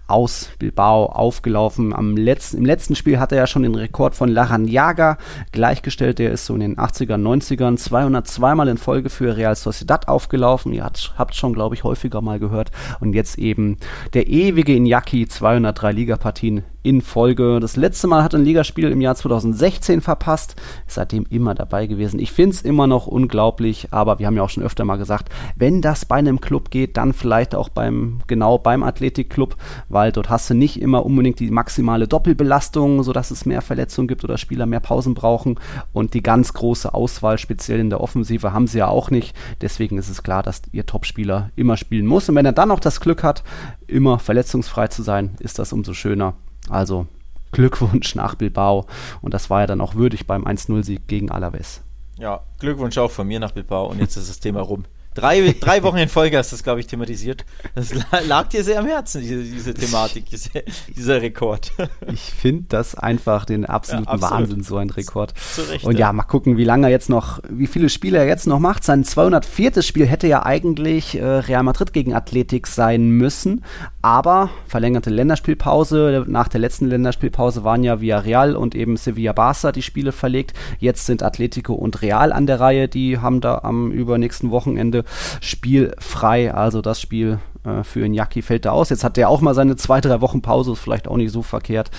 aus Bilbao aufgelaufen. Am letzten, Im letzten Spiel hat er ja schon den Rekord von Laranjaga gleichgestellt. Der ist so in den 80ern, 90ern 202 Mal in Folge für Real Sociedad aufgelaufen. Ihr habt schon, glaube ich, häufiger mal gehört. Und jetzt eben der ewige Iñaki, 203 Ligapartien in Folge. Das letzte Mal hat ein Ligaspiel im Jahr 2016 verpasst, ist seitdem immer dabei gewesen. Ich finde es immer noch unglaublich, aber wir haben ja auch schon öfter mal gesagt, wenn das bei einem Club geht, dann vielleicht auch beim, genau beim Athletikclub, weil dort hast du nicht immer unbedingt die maximale Doppelbelastung, sodass es mehr Verletzungen gibt oder Spieler mehr Pausen brauchen und die ganz große Auswahl, speziell in der Offensive, haben sie ja auch nicht. Deswegen ist es klar, dass ihr Topspieler immer spielen muss und wenn er dann noch das Glück hat, immer verletzungsfrei zu sein, ist das umso schöner. Also Glückwunsch nach Bilbao. Und das war ja dann auch würdig beim 1-0-Sieg gegen Alaves. Ja, Glückwunsch auch von mir nach Bilbao. Und jetzt ist das Thema rum. Drei, drei Wochen in Folge hast du das, glaube ich, thematisiert. Das lag dir sehr am Herzen, diese, diese Thematik, diese, dieser Rekord. Ich finde das einfach den absoluten ja, absolut. Wahnsinn, so ein Rekord. Recht, und ja, mal gucken, wie lange er jetzt noch, wie viele Spiele er jetzt noch macht. Sein 204. Spiel hätte ja eigentlich äh, Real Madrid gegen Athletik sein müssen, aber verlängerte Länderspielpause. Nach der letzten Länderspielpause waren ja Villarreal und eben Sevilla Barça die Spiele verlegt. Jetzt sind Atletico und Real an der Reihe. Die haben da am übernächsten Wochenende spielfrei. Also das Spiel äh, für Iñaki fällt da aus. Jetzt hat er auch mal seine zwei, drei Wochen Pause, ist vielleicht auch nicht so verkehrt.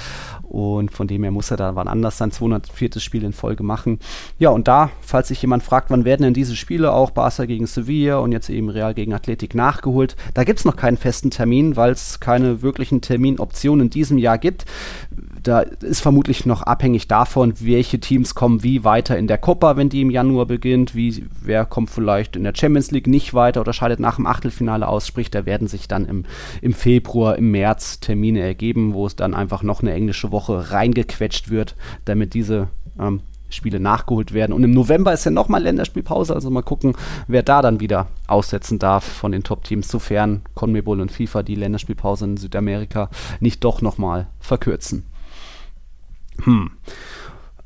Und von dem her muss er da wann anders sein 204. Spiel in Folge machen. Ja, und da, falls sich jemand fragt, wann werden denn diese Spiele auch Barca gegen Sevilla und jetzt eben Real gegen Athletik nachgeholt, da gibt es noch keinen festen Termin, weil es keine wirklichen Terminoptionen in diesem Jahr gibt da ist vermutlich noch abhängig davon, welche Teams kommen wie weiter in der Copa, wenn die im Januar beginnt, wie, wer kommt vielleicht in der Champions League nicht weiter oder scheidet nach dem Achtelfinale aus, sprich, da werden sich dann im, im Februar, im März Termine ergeben, wo es dann einfach noch eine englische Woche reingequetscht wird, damit diese ähm, Spiele nachgeholt werden. Und im November ist ja nochmal Länderspielpause, also mal gucken, wer da dann wieder aussetzen darf von den Top-Teams, sofern CONMEBOL und FIFA die Länderspielpause in Südamerika nicht doch nochmal verkürzen. Hm.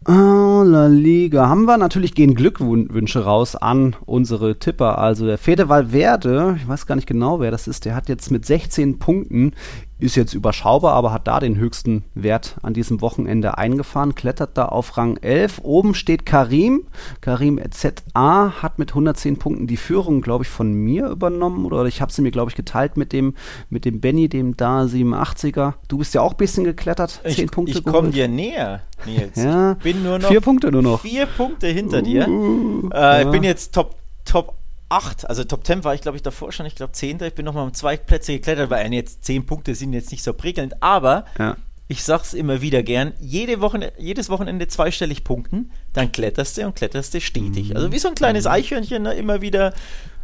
Oh, La Liga. Haben wir natürlich gehen Glückwünsche raus an unsere Tipper. Also der Fede Valverde, ich weiß gar nicht genau, wer das ist, der hat jetzt mit 16 Punkten ist jetzt überschaubar, aber hat da den höchsten Wert an diesem Wochenende eingefahren, klettert da auf Rang 11. Oben steht Karim. Karim ZA hat mit 110 Punkten die Führung, glaube ich, von mir übernommen. Oder ich habe sie mir, glaube ich, geteilt mit dem, mit dem Benny, dem da 87er. Du bist ja auch ein bisschen geklettert. 10 ich, Punkte Ich komme dir näher, Nils. ja, ich bin nur noch vier Punkte nur noch. Vier Punkte hinter dir. Uh, äh, ja. Ich bin jetzt Top, Top 8, also Top 10 war ich glaube ich davor schon, ich glaube 10. Ich bin nochmal um zwei Plätze geklettert, weil jetzt 10 Punkte sind jetzt nicht so prickelnd, aber ja. ich sag's immer wieder gern, jede Woche, jedes Wochenende zweistellig punkten, dann kletterst du und kletterst du stetig. Mhm. Also wie so ein kleines mhm. Eichhörnchen, ne? immer wieder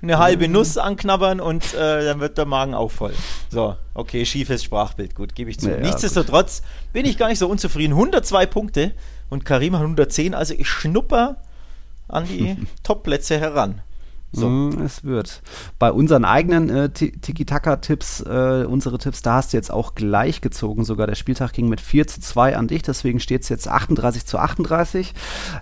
eine halbe mhm. Nuss anknabbern und äh, dann wird der Magen auch voll. So, okay, schiefes Sprachbild, gut, gebe ich zu. Ja, Nichtsdestotrotz gut. bin ich gar nicht so unzufrieden. 102 Punkte und Karim hat 110, also ich schnupper an die (laughs) Top-Plätze heran. So. Mm, es wird. Bei unseren eigenen äh, Tiki-Taka-Tipps, äh, unsere Tipps, da hast du jetzt auch gleich gezogen. Sogar der Spieltag ging mit 4 zu 2 an dich, deswegen steht es jetzt 38 zu 38.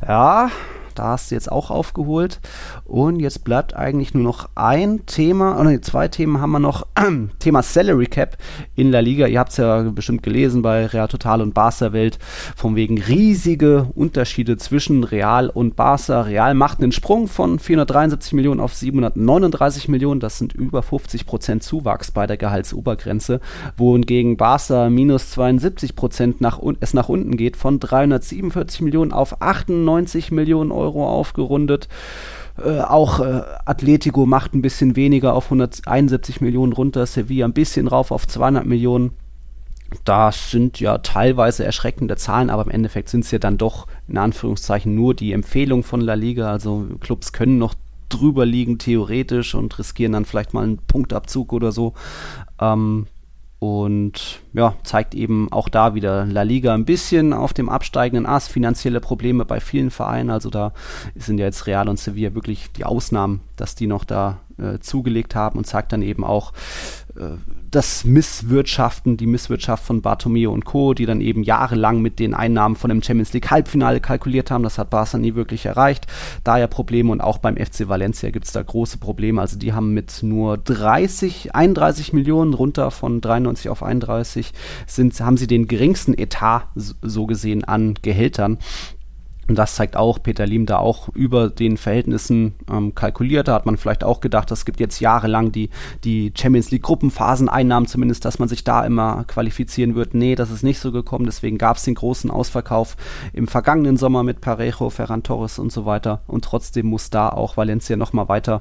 Ja, da hast du jetzt auch aufgeholt. Und jetzt bleibt eigentlich nur noch ein Thema, oder zwei Themen haben wir noch. (clears throat) Thema Salary Cap in La Liga. Ihr habt es ja bestimmt gelesen bei Real Total und Barca Welt, von wegen riesige Unterschiede zwischen Real und Barca. Real macht einen Sprung von 473 Millionen auf 739 Millionen. Das sind über 50 Prozent Zuwachs bei der Gehaltsobergrenze, wohingegen Barca minus 72 Prozent nach, es nach unten geht von 347 Millionen auf 98 Millionen. Euro aufgerundet. Äh, auch äh, Atletico macht ein bisschen weniger auf 171 Millionen runter, Sevilla ein bisschen rauf auf 200 Millionen. Das sind ja teilweise erschreckende Zahlen, aber im Endeffekt sind es ja dann doch in Anführungszeichen nur die Empfehlung von La Liga. Also Clubs können noch drüber liegen theoretisch und riskieren dann vielleicht mal einen Punktabzug oder so. Ähm, und ja, zeigt eben auch da wieder La Liga ein bisschen auf dem absteigenden Ast, finanzielle Probleme bei vielen Vereinen. Also da sind ja jetzt Real und Sevilla wirklich die Ausnahmen, dass die noch da äh, zugelegt haben und zeigt dann eben auch, äh, das Misswirtschaften, die Misswirtschaft von Bartomeo und Co., die dann eben jahrelang mit den Einnahmen von dem Champions League Halbfinale kalkuliert haben. Das hat Barca nie wirklich erreicht. Daher Probleme und auch beim FC Valencia gibt es da große Probleme. Also die haben mit nur 30, 31 Millionen runter von 93 auf 31 sind, haben sie den geringsten Etat so gesehen an Gehältern. Und das zeigt auch, Peter Lim da auch über den Verhältnissen ähm, kalkuliert. Da hat man vielleicht auch gedacht, es gibt jetzt jahrelang die, die Champions League Gruppenphaseneinnahmen zumindest, dass man sich da immer qualifizieren wird. Nee, das ist nicht so gekommen. Deswegen gab es den großen Ausverkauf im vergangenen Sommer mit Parejo, Ferran Torres und so weiter. Und trotzdem muss da auch Valencia nochmal weiter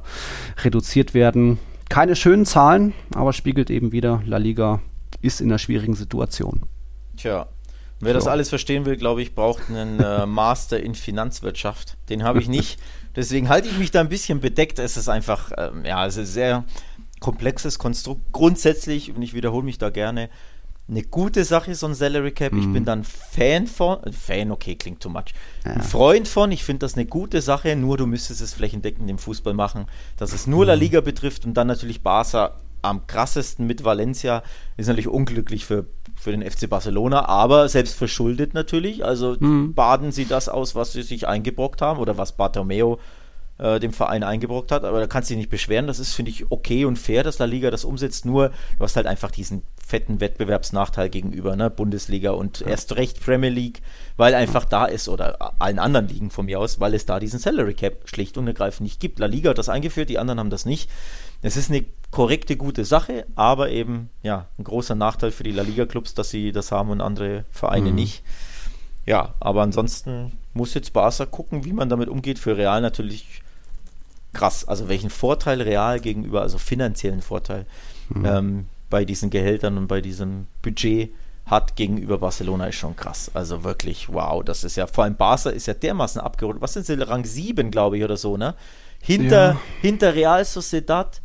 reduziert werden. Keine schönen Zahlen, aber spiegelt eben wieder, La Liga ist in einer schwierigen Situation. Tja, Wer das alles verstehen will, glaube ich, braucht einen äh, (laughs) Master in Finanzwirtschaft. Den habe ich nicht. Deswegen halte ich mich da ein bisschen bedeckt. Es ist einfach, ähm, ja, es ist ein sehr komplexes Konstrukt. Grundsätzlich, und ich wiederhole mich da gerne, eine gute Sache, so ein Salary Cap. Mhm. Ich bin dann Fan von, Fan, okay, klingt too much. Ja. Ein Freund von, ich finde das eine gute Sache, nur du müsstest es flächendeckend im Fußball machen, dass es nur mhm. La Liga betrifft und dann natürlich Barca am krassesten mit Valencia. Ist natürlich unglücklich für für den FC Barcelona, aber selbst verschuldet natürlich. Also mhm. baden sie das aus, was sie sich eingebrockt haben oder was Bartomeo äh, dem Verein eingebrockt hat. Aber da kannst du dich nicht beschweren. Das ist, finde ich, okay und fair, dass La Liga das umsetzt. Nur, du hast halt einfach diesen fetten Wettbewerbsnachteil gegenüber, ne? Bundesliga und ja. erst recht Premier League, weil einfach da ist oder allen anderen Ligen von mir aus, weil es da diesen Salary Cap schlicht und ergreifend nicht gibt. La Liga hat das eingeführt, die anderen haben das nicht. Es ist eine korrekte, gute Sache, aber eben ja ein großer Nachteil für die La Liga-Clubs, dass sie das haben und andere Vereine mhm. nicht. Ja, aber ansonsten muss jetzt Barca gucken, wie man damit umgeht. Für Real natürlich krass. Also welchen Vorteil Real gegenüber, also finanziellen Vorteil mhm. ähm, bei diesen Gehältern und bei diesem Budget hat gegenüber Barcelona ist schon krass. Also wirklich, wow, das ist ja, vor allem Barca ist ja dermaßen abgerutscht. Was sind sie, Rang 7, glaube ich, oder so, ne? Hinter, ja. hinter Real Sociedad,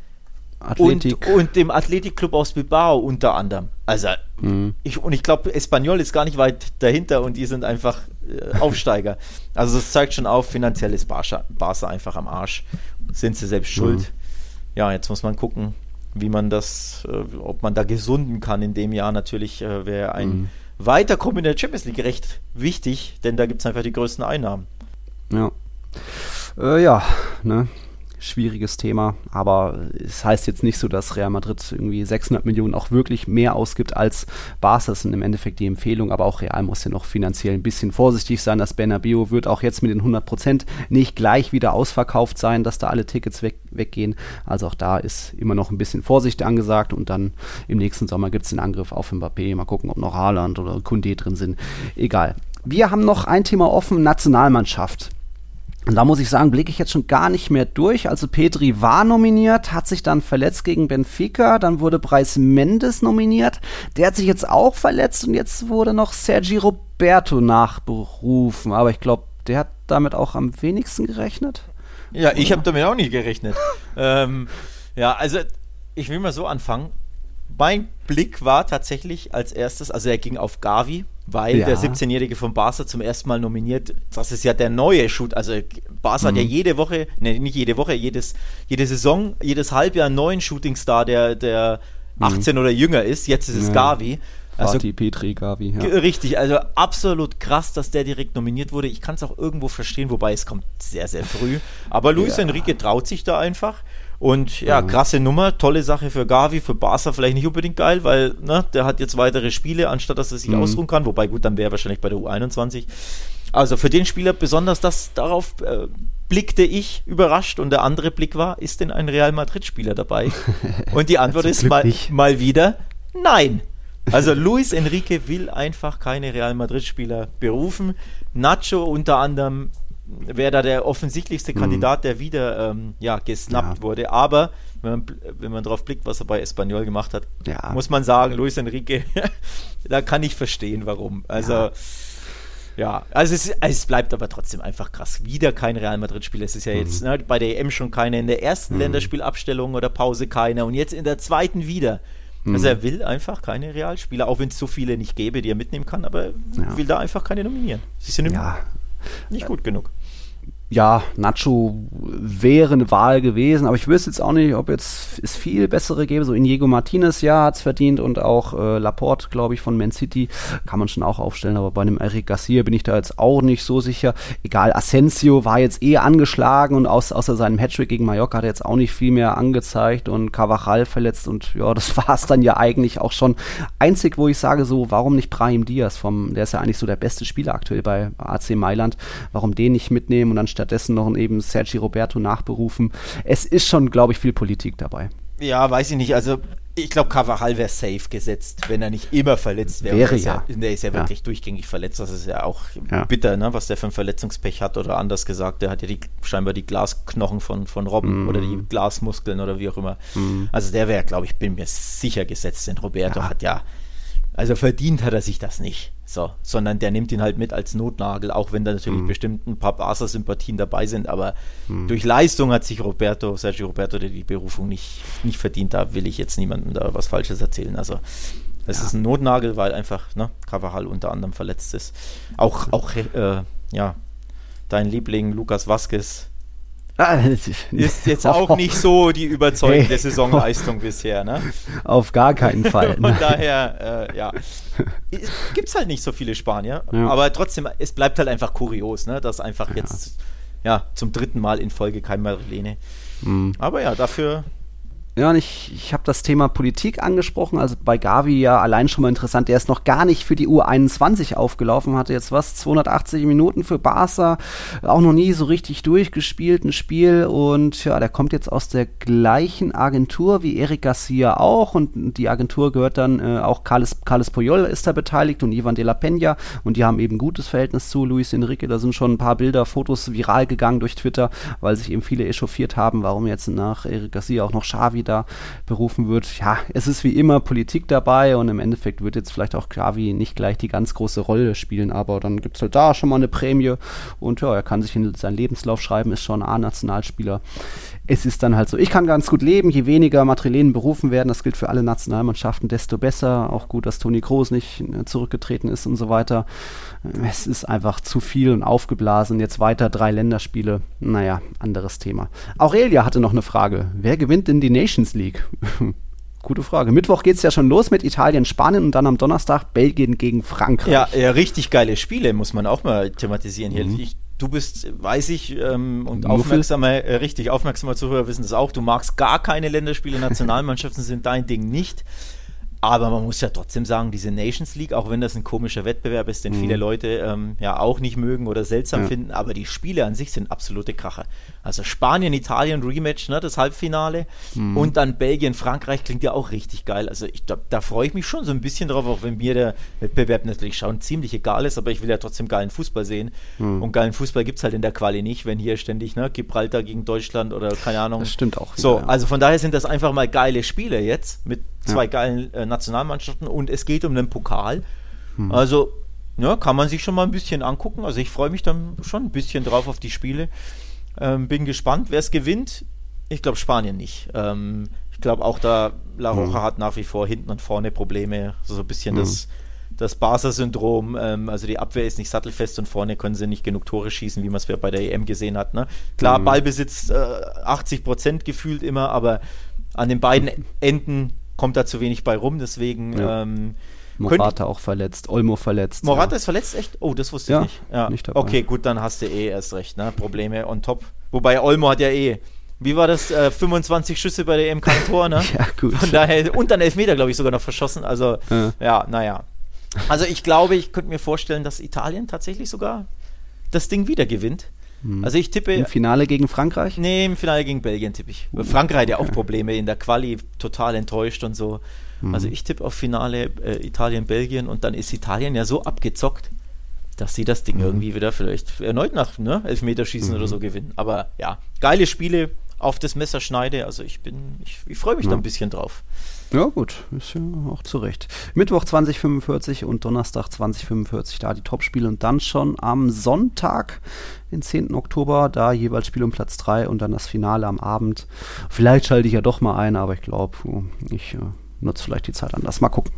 Athletik. Und, und dem Athletikclub aus Bilbao unter anderem. Also, mhm. ich, und ich glaube, Espanyol ist gar nicht weit dahinter und die sind einfach äh, Aufsteiger. also, das zeigt schon auf, finanziell ist Barca, Barca einfach am Arsch. Sind sie selbst schuld. Mhm. Ja, jetzt muss man gucken, wie man das, äh, ob man da gesunden kann in dem Jahr. Natürlich äh, wäre ein mhm. Weiterkommen in der Champions League recht wichtig, denn da gibt es einfach die größten Einnahmen. Ja. Äh, ja, ne? Schwieriges Thema, aber es heißt jetzt nicht so, dass Real Madrid irgendwie 600 Millionen auch wirklich mehr ausgibt als Barca. Das sind im Endeffekt die Empfehlung, aber auch Real muss ja noch finanziell ein bisschen vorsichtig sein. Das Bernabeu wird auch jetzt mit den 100 Prozent nicht gleich wieder ausverkauft sein, dass da alle Tickets weg, weggehen. Also auch da ist immer noch ein bisschen Vorsicht angesagt und dann im nächsten Sommer gibt es den Angriff auf Mbappé. Mal gucken, ob noch Haaland oder Kunde drin sind. Egal. Wir haben noch ein Thema offen, Nationalmannschaft. Und da muss ich sagen, blicke ich jetzt schon gar nicht mehr durch. Also Petri war nominiert, hat sich dann verletzt gegen Benfica, dann wurde Bryce Mendes nominiert. Der hat sich jetzt auch verletzt und jetzt wurde noch Sergi Roberto nachberufen. Aber ich glaube, der hat damit auch am wenigsten gerechnet. Ja, ich habe damit auch nicht gerechnet. (laughs) ähm, ja, also ich will mal so anfangen. Mein Blick war tatsächlich als erstes, also er ging auf Gavi, weil ja. der 17-Jährige von Barca zum ersten Mal nominiert, das ist ja der neue Shoot, also Barca mhm. hat ja mhm. jede Woche, ne, nicht jede Woche, jedes, jede Saison, jedes Halbjahr einen neuen Shootingstar, der, der mhm. 18 oder jünger ist, jetzt ist es ja. Gavi. Also, Fatih Petri, Gavi, ja. Richtig, also absolut krass, dass der direkt nominiert wurde. Ich kann es auch irgendwo verstehen, wobei es kommt sehr, sehr früh. Aber Luis ja. Enrique traut sich da einfach. Und ja, mhm. krasse Nummer, tolle Sache für Gavi, für Barca vielleicht nicht unbedingt geil, weil ne, der hat jetzt weitere Spiele, anstatt dass er sich mhm. ausruhen kann. Wobei gut, dann wäre er wahrscheinlich bei der U21. Also für den Spieler besonders das darauf äh, blickte ich überrascht und der andere Blick war, ist denn ein Real Madrid-Spieler dabei? (laughs) Und die Antwort ist mal, mal wieder nein. Also Luis Enrique will einfach keine Real Madrid-Spieler berufen. Nacho unter anderem wäre da der offensichtlichste mhm. Kandidat, der wieder ähm, ja, gesnappt ja. wurde. Aber wenn man, wenn man drauf blickt, was er bei Espanyol gemacht hat, ja. muss man sagen, Luis Enrique, (laughs) da kann ich verstehen, warum. Also. Ja. Ja, also es, es, bleibt aber trotzdem einfach krass. Wieder kein Real Madrid-Spieler. Es ist ja jetzt mhm. ne, bei der EM schon keine, in der ersten mhm. Länderspielabstellung oder Pause keine und jetzt in der zweiten wieder. Mhm. Also er will einfach keine Realspieler, auch wenn es so viele nicht gäbe, die er mitnehmen kann, aber ja. will da einfach keine nominieren. Sie sind ja. Nicht gut genug ja, Nacho wäre eine Wahl gewesen, aber ich wüsste jetzt auch nicht, ob jetzt es viel bessere gäbe. So Inigo Martinez, ja, hat es verdient und auch äh, Laporte, glaube ich, von Man City kann man schon auch aufstellen, aber bei einem Eric Garcia bin ich da jetzt auch nicht so sicher. Egal, Asensio war jetzt eh angeschlagen und aus, außer seinem Hattrick gegen Mallorca hat er jetzt auch nicht viel mehr angezeigt und Cavachal verletzt und ja, das (laughs) war es dann ja eigentlich auch schon. Einzig, wo ich sage so, warum nicht Brahim Diaz vom, der ist ja eigentlich so der beste Spieler aktuell bei AC Mailand, warum den nicht mitnehmen und dann stattdessen noch eben Sergi Roberto nachberufen. Es ist schon, glaube ich, viel Politik dabei. Ja, weiß ich nicht. Also ich glaube, Carvajal wäre safe gesetzt, wenn er nicht immer verletzt wäre. Wäre ja. Er, der ist ja, ja, wirklich durchgängig verletzt. Das ist ja auch ja. bitter, ne? was der für ein Verletzungspech hat. Oder anders gesagt, der hat ja die, scheinbar die Glasknochen von, von Robben mm. oder die Glasmuskeln oder wie auch immer. Mm. Also der wäre, glaube ich, bin mir sicher gesetzt. Denn Roberto ja. hat ja, also verdient hat er sich das nicht. So, sondern der nimmt ihn halt mit als Notnagel, auch wenn da natürlich mhm. bestimmt ein paar Barca-Sympathien dabei sind, aber mhm. durch Leistung hat sich Roberto, Sergio Roberto die Berufung nicht, nicht verdient. Da will ich jetzt niemandem da was Falsches erzählen. Also es ja. ist ein Notnagel, weil einfach ne, Carvajal unter anderem verletzt ist. Auch, auch äh, ja, dein Liebling Lukas Vasquez Ah, ist jetzt auch nicht so die überzeugende (laughs) hey. Saisonleistung bisher, ne? Auf gar keinen Fall. (laughs) Ne? Von daher, äh, ja, gibt es halt nicht so viele Spanier, ja. aber trotzdem, es bleibt halt einfach kurios, ne? Dass einfach ja. jetzt ja zum dritten Mal in Folge kein Marilene. Mhm. Aber ja, dafür ja, und ich, ich habe das Thema Politik angesprochen. Also bei Gavi ja allein schon mal interessant. Der ist noch gar nicht für die U21 aufgelaufen, hatte jetzt was, 280 Minuten für Barca, auch noch nie so richtig durchgespielt, ein Spiel. Und ja, der kommt jetzt aus der gleichen Agentur wie Eric Garcia auch. Und die Agentur gehört dann äh, auch Carles, Carles Puyol ist da beteiligt und Ivan de la Peña. Und die haben eben gutes Verhältnis zu Luis Enrique. Da sind schon ein paar Bilder, Fotos viral gegangen durch Twitter, weil sich eben viele echauffiert haben, warum jetzt nach Eric Garcia auch noch Xavi da berufen wird. Ja, es ist wie immer Politik dabei und im Endeffekt wird jetzt vielleicht auch Xavi nicht gleich die ganz große Rolle spielen, aber dann gibt es halt da schon mal eine Prämie und ja, er kann sich in seinen Lebenslauf schreiben, ist schon A-Nationalspieler. Es ist dann halt so, ich kann ganz gut leben, je weniger Matrilenen berufen werden, das gilt für alle Nationalmannschaften, desto besser. Auch gut, dass Toni Kroos nicht äh, zurückgetreten ist und so weiter. Es ist einfach zu viel und aufgeblasen. Jetzt weiter drei Länderspiele. Naja, anderes Thema. Aurelia hatte noch eine Frage. Wer gewinnt denn die Nations League? (laughs) Gute Frage. Mittwoch geht es ja schon los mit Italien, Spanien und dann am Donnerstag Belgien gegen Frankreich. Ja, ja richtig geile Spiele, muss man auch mal thematisieren hier. Mhm. Du bist, weiß ich, ähm, und aufmerksamer, äh, richtig, aufmerksamer Zuhörer wissen das auch, du magst gar keine Länderspiele, Nationalmannschaften sind dein Ding nicht. Aber man muss ja trotzdem sagen, diese Nations League, auch wenn das ein komischer Wettbewerb ist, den mhm. viele Leute ähm, ja auch nicht mögen oder seltsam ja. finden, aber die Spiele an sich sind absolute Kracher. Also Spanien, Italien, Rematch, ne, das Halbfinale mhm. und dann Belgien, Frankreich klingt ja auch richtig geil. Also ich, da, da freue ich mich schon so ein bisschen drauf, auch wenn mir der Wettbewerb natürlich schon ziemlich egal ist, aber ich will ja trotzdem geilen Fußball sehen. Mhm. Und geilen Fußball gibt es halt in der Quali nicht, wenn hier ständig ne, Gibraltar gegen Deutschland oder keine Ahnung. Das stimmt auch. So, ja. also von daher sind das einfach mal geile Spiele jetzt mit zwei ja. geilen äh, Nationalmannschaften und es geht um den Pokal. Hm. Also, ja, kann man sich schon mal ein bisschen angucken. Also ich freue mich dann schon ein bisschen drauf auf die Spiele. Ähm, bin gespannt, wer es gewinnt. Ich glaube Spanien nicht. Ähm, ich glaube auch da La Roja hm. hat nach wie vor hinten und vorne Probleme. So ein bisschen hm. das, das Barca-Syndrom. Ähm, also die Abwehr ist nicht sattelfest und vorne können sie nicht genug Tore schießen, wie man es bei der EM gesehen hat. Ne? Klar, hm. Ballbesitz äh, 80 Prozent gefühlt immer, aber an den beiden (laughs) Enden kommt da zu wenig bei rum, deswegen. Ja. Ähm, Morata auch verletzt, Olmo verletzt. Morata ja. ist verletzt, echt? Oh, das wusste ja, ich nicht. Ja, nicht. Okay, gut, dann hast du eh erst recht, ne? Probleme on top. Wobei Olmo hat ja eh. Wie war das? Äh, 25 Schüsse bei der EM kein Tor, ne? (laughs) ja, gut. Von daher, und dann Elfmeter, glaube ich, sogar noch verschossen. Also, ja, ja naja. Also, ich glaube, ich könnte mir vorstellen, dass Italien tatsächlich sogar das Ding wieder gewinnt. Hm. Also ich tippe. Im Finale gegen Frankreich? Nee, im Finale gegen Belgien tippe ich. Uh, Frankreich hat ja auch Probleme in der Quali, total enttäuscht und so. Hm. Also ich tippe auf Finale äh, Italien-Belgien und dann ist Italien ja so abgezockt, dass sie das Ding hm. irgendwie wieder vielleicht erneut nach ne, Elfmeterschießen oder so mhm. gewinnen. Aber ja, geile Spiele auf das Messer schneide. Also ich bin, ich, ich freue mich ja. da ein bisschen drauf. Ja, gut, ist ja auch zu Recht. Mittwoch 2045 und Donnerstag 2045 da die Topspiele und dann schon am Sonntag, den 10. Oktober, da jeweils Spiel um Platz 3 und dann das Finale am Abend. Vielleicht schalte ich ja doch mal ein, aber ich glaube, ich äh, nutze vielleicht die Zeit anders. Mal gucken.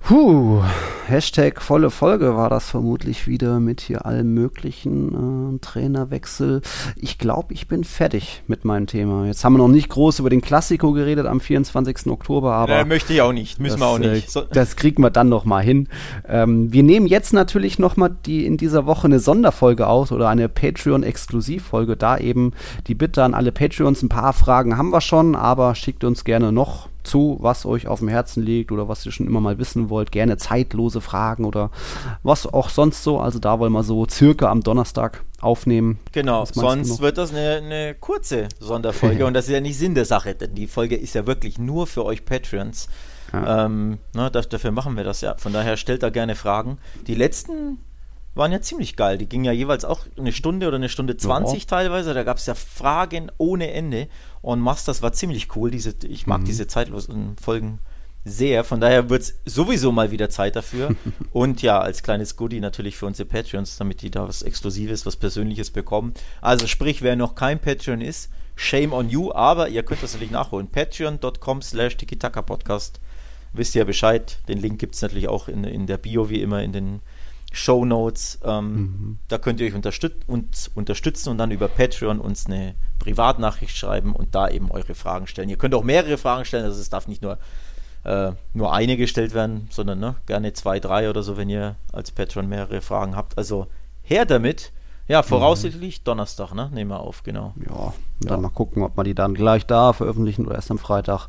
Puh, Hashtag volle Folge war das vermutlich wieder mit hier allen möglichen äh, Trainerwechsel. Ich glaube, ich bin fertig mit meinem Thema. Jetzt haben wir noch nicht groß über den Klassiko geredet am 24. Oktober, aber. Äh, möchte ich auch nicht, müssen das, wir auch nicht. Äh, das kriegen wir dann noch mal hin. Ähm, wir nehmen jetzt natürlich noch mal die in dieser Woche eine Sonderfolge aus oder eine Patreon-Exklusivfolge. Da eben die Bitte an alle Patreons. Ein paar Fragen haben wir schon, aber schickt uns gerne noch zu, was euch auf dem Herzen liegt oder was ihr schon immer mal wissen wollt. Gerne zeitlose Fragen oder was auch sonst so. Also da wollen wir so circa am Donnerstag aufnehmen. Genau, sonst wird das eine, eine kurze Sonderfolge (laughs) und das ist ja nicht Sinn der Sache, denn die Folge ist ja wirklich nur für euch Patreons. Ja. Ähm, na, das, dafür machen wir das ja. Von daher stellt da gerne Fragen. Die letzten waren ja ziemlich geil. Die gingen ja jeweils auch eine Stunde oder eine Stunde 20 ja. teilweise. Da gab es ja Fragen ohne Ende. Und Masters war ziemlich cool. Diese, ich mag mhm. diese zeitlosen Folgen sehr. Von daher wird es sowieso mal wieder Zeit dafür. (laughs) Und ja, als kleines Goodie natürlich für unsere Patreons, damit die da was Exklusives, was Persönliches bekommen. Also sprich, wer noch kein Patreon ist, shame on you, aber ihr könnt das natürlich nachholen. Patreon.com slash Podcast. Wisst ihr ja Bescheid. Den Link gibt es natürlich auch in, in der Bio, wie immer, in den Show Notes. Ähm, mhm. Da könnt ihr euch unterstüt uns unterstützen und dann über Patreon uns eine Privatnachricht schreiben und da eben eure Fragen stellen. Ihr könnt auch mehrere Fragen stellen, also es darf nicht nur, äh, nur eine gestellt werden, sondern ne, gerne zwei, drei oder so, wenn ihr als Patreon mehrere Fragen habt. Also her damit. Ja, voraussichtlich mhm. Donnerstag, ne? Nehmen wir auf, genau. Ja, dann ja. mal gucken, ob man die dann gleich da veröffentlichen oder erst am Freitag.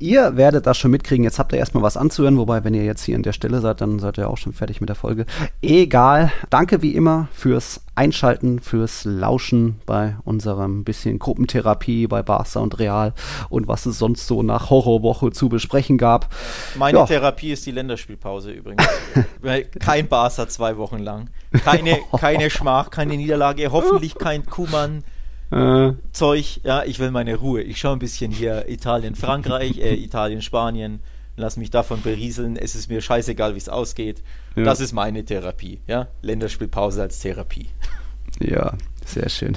Ihr werdet das schon mitkriegen. Jetzt habt ihr erstmal was anzuhören, wobei, wenn ihr jetzt hier an der Stelle seid, dann seid ihr auch schon fertig mit der Folge. Egal. Danke wie immer fürs Einschalten, fürs Lauschen bei unserem bisschen Gruppentherapie bei Barca und Real und was es sonst so nach Horrorwoche zu besprechen gab. Meine ja. Therapie ist die Länderspielpause übrigens. (laughs) Kein Barca zwei Wochen lang. Keine, keine Schmach, keine Niederlage, hoffentlich kein Kuhmann. Äh. Zeug, ja, ich will meine Ruhe. Ich schaue ein bisschen hier Italien, Frankreich, äh, (laughs) Italien, Spanien, lass mich davon berieseln. Es ist mir scheißegal, wie es ausgeht. Ja. Das ist meine Therapie, ja. Länderspielpause als Therapie. Ja, sehr schön.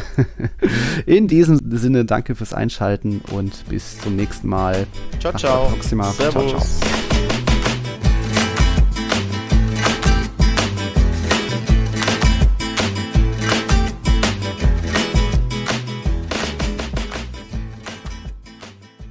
(laughs) In diesem Sinne, danke fürs Einschalten und bis zum nächsten Mal. Ciao, ciao. Servus. Ciao, ciao.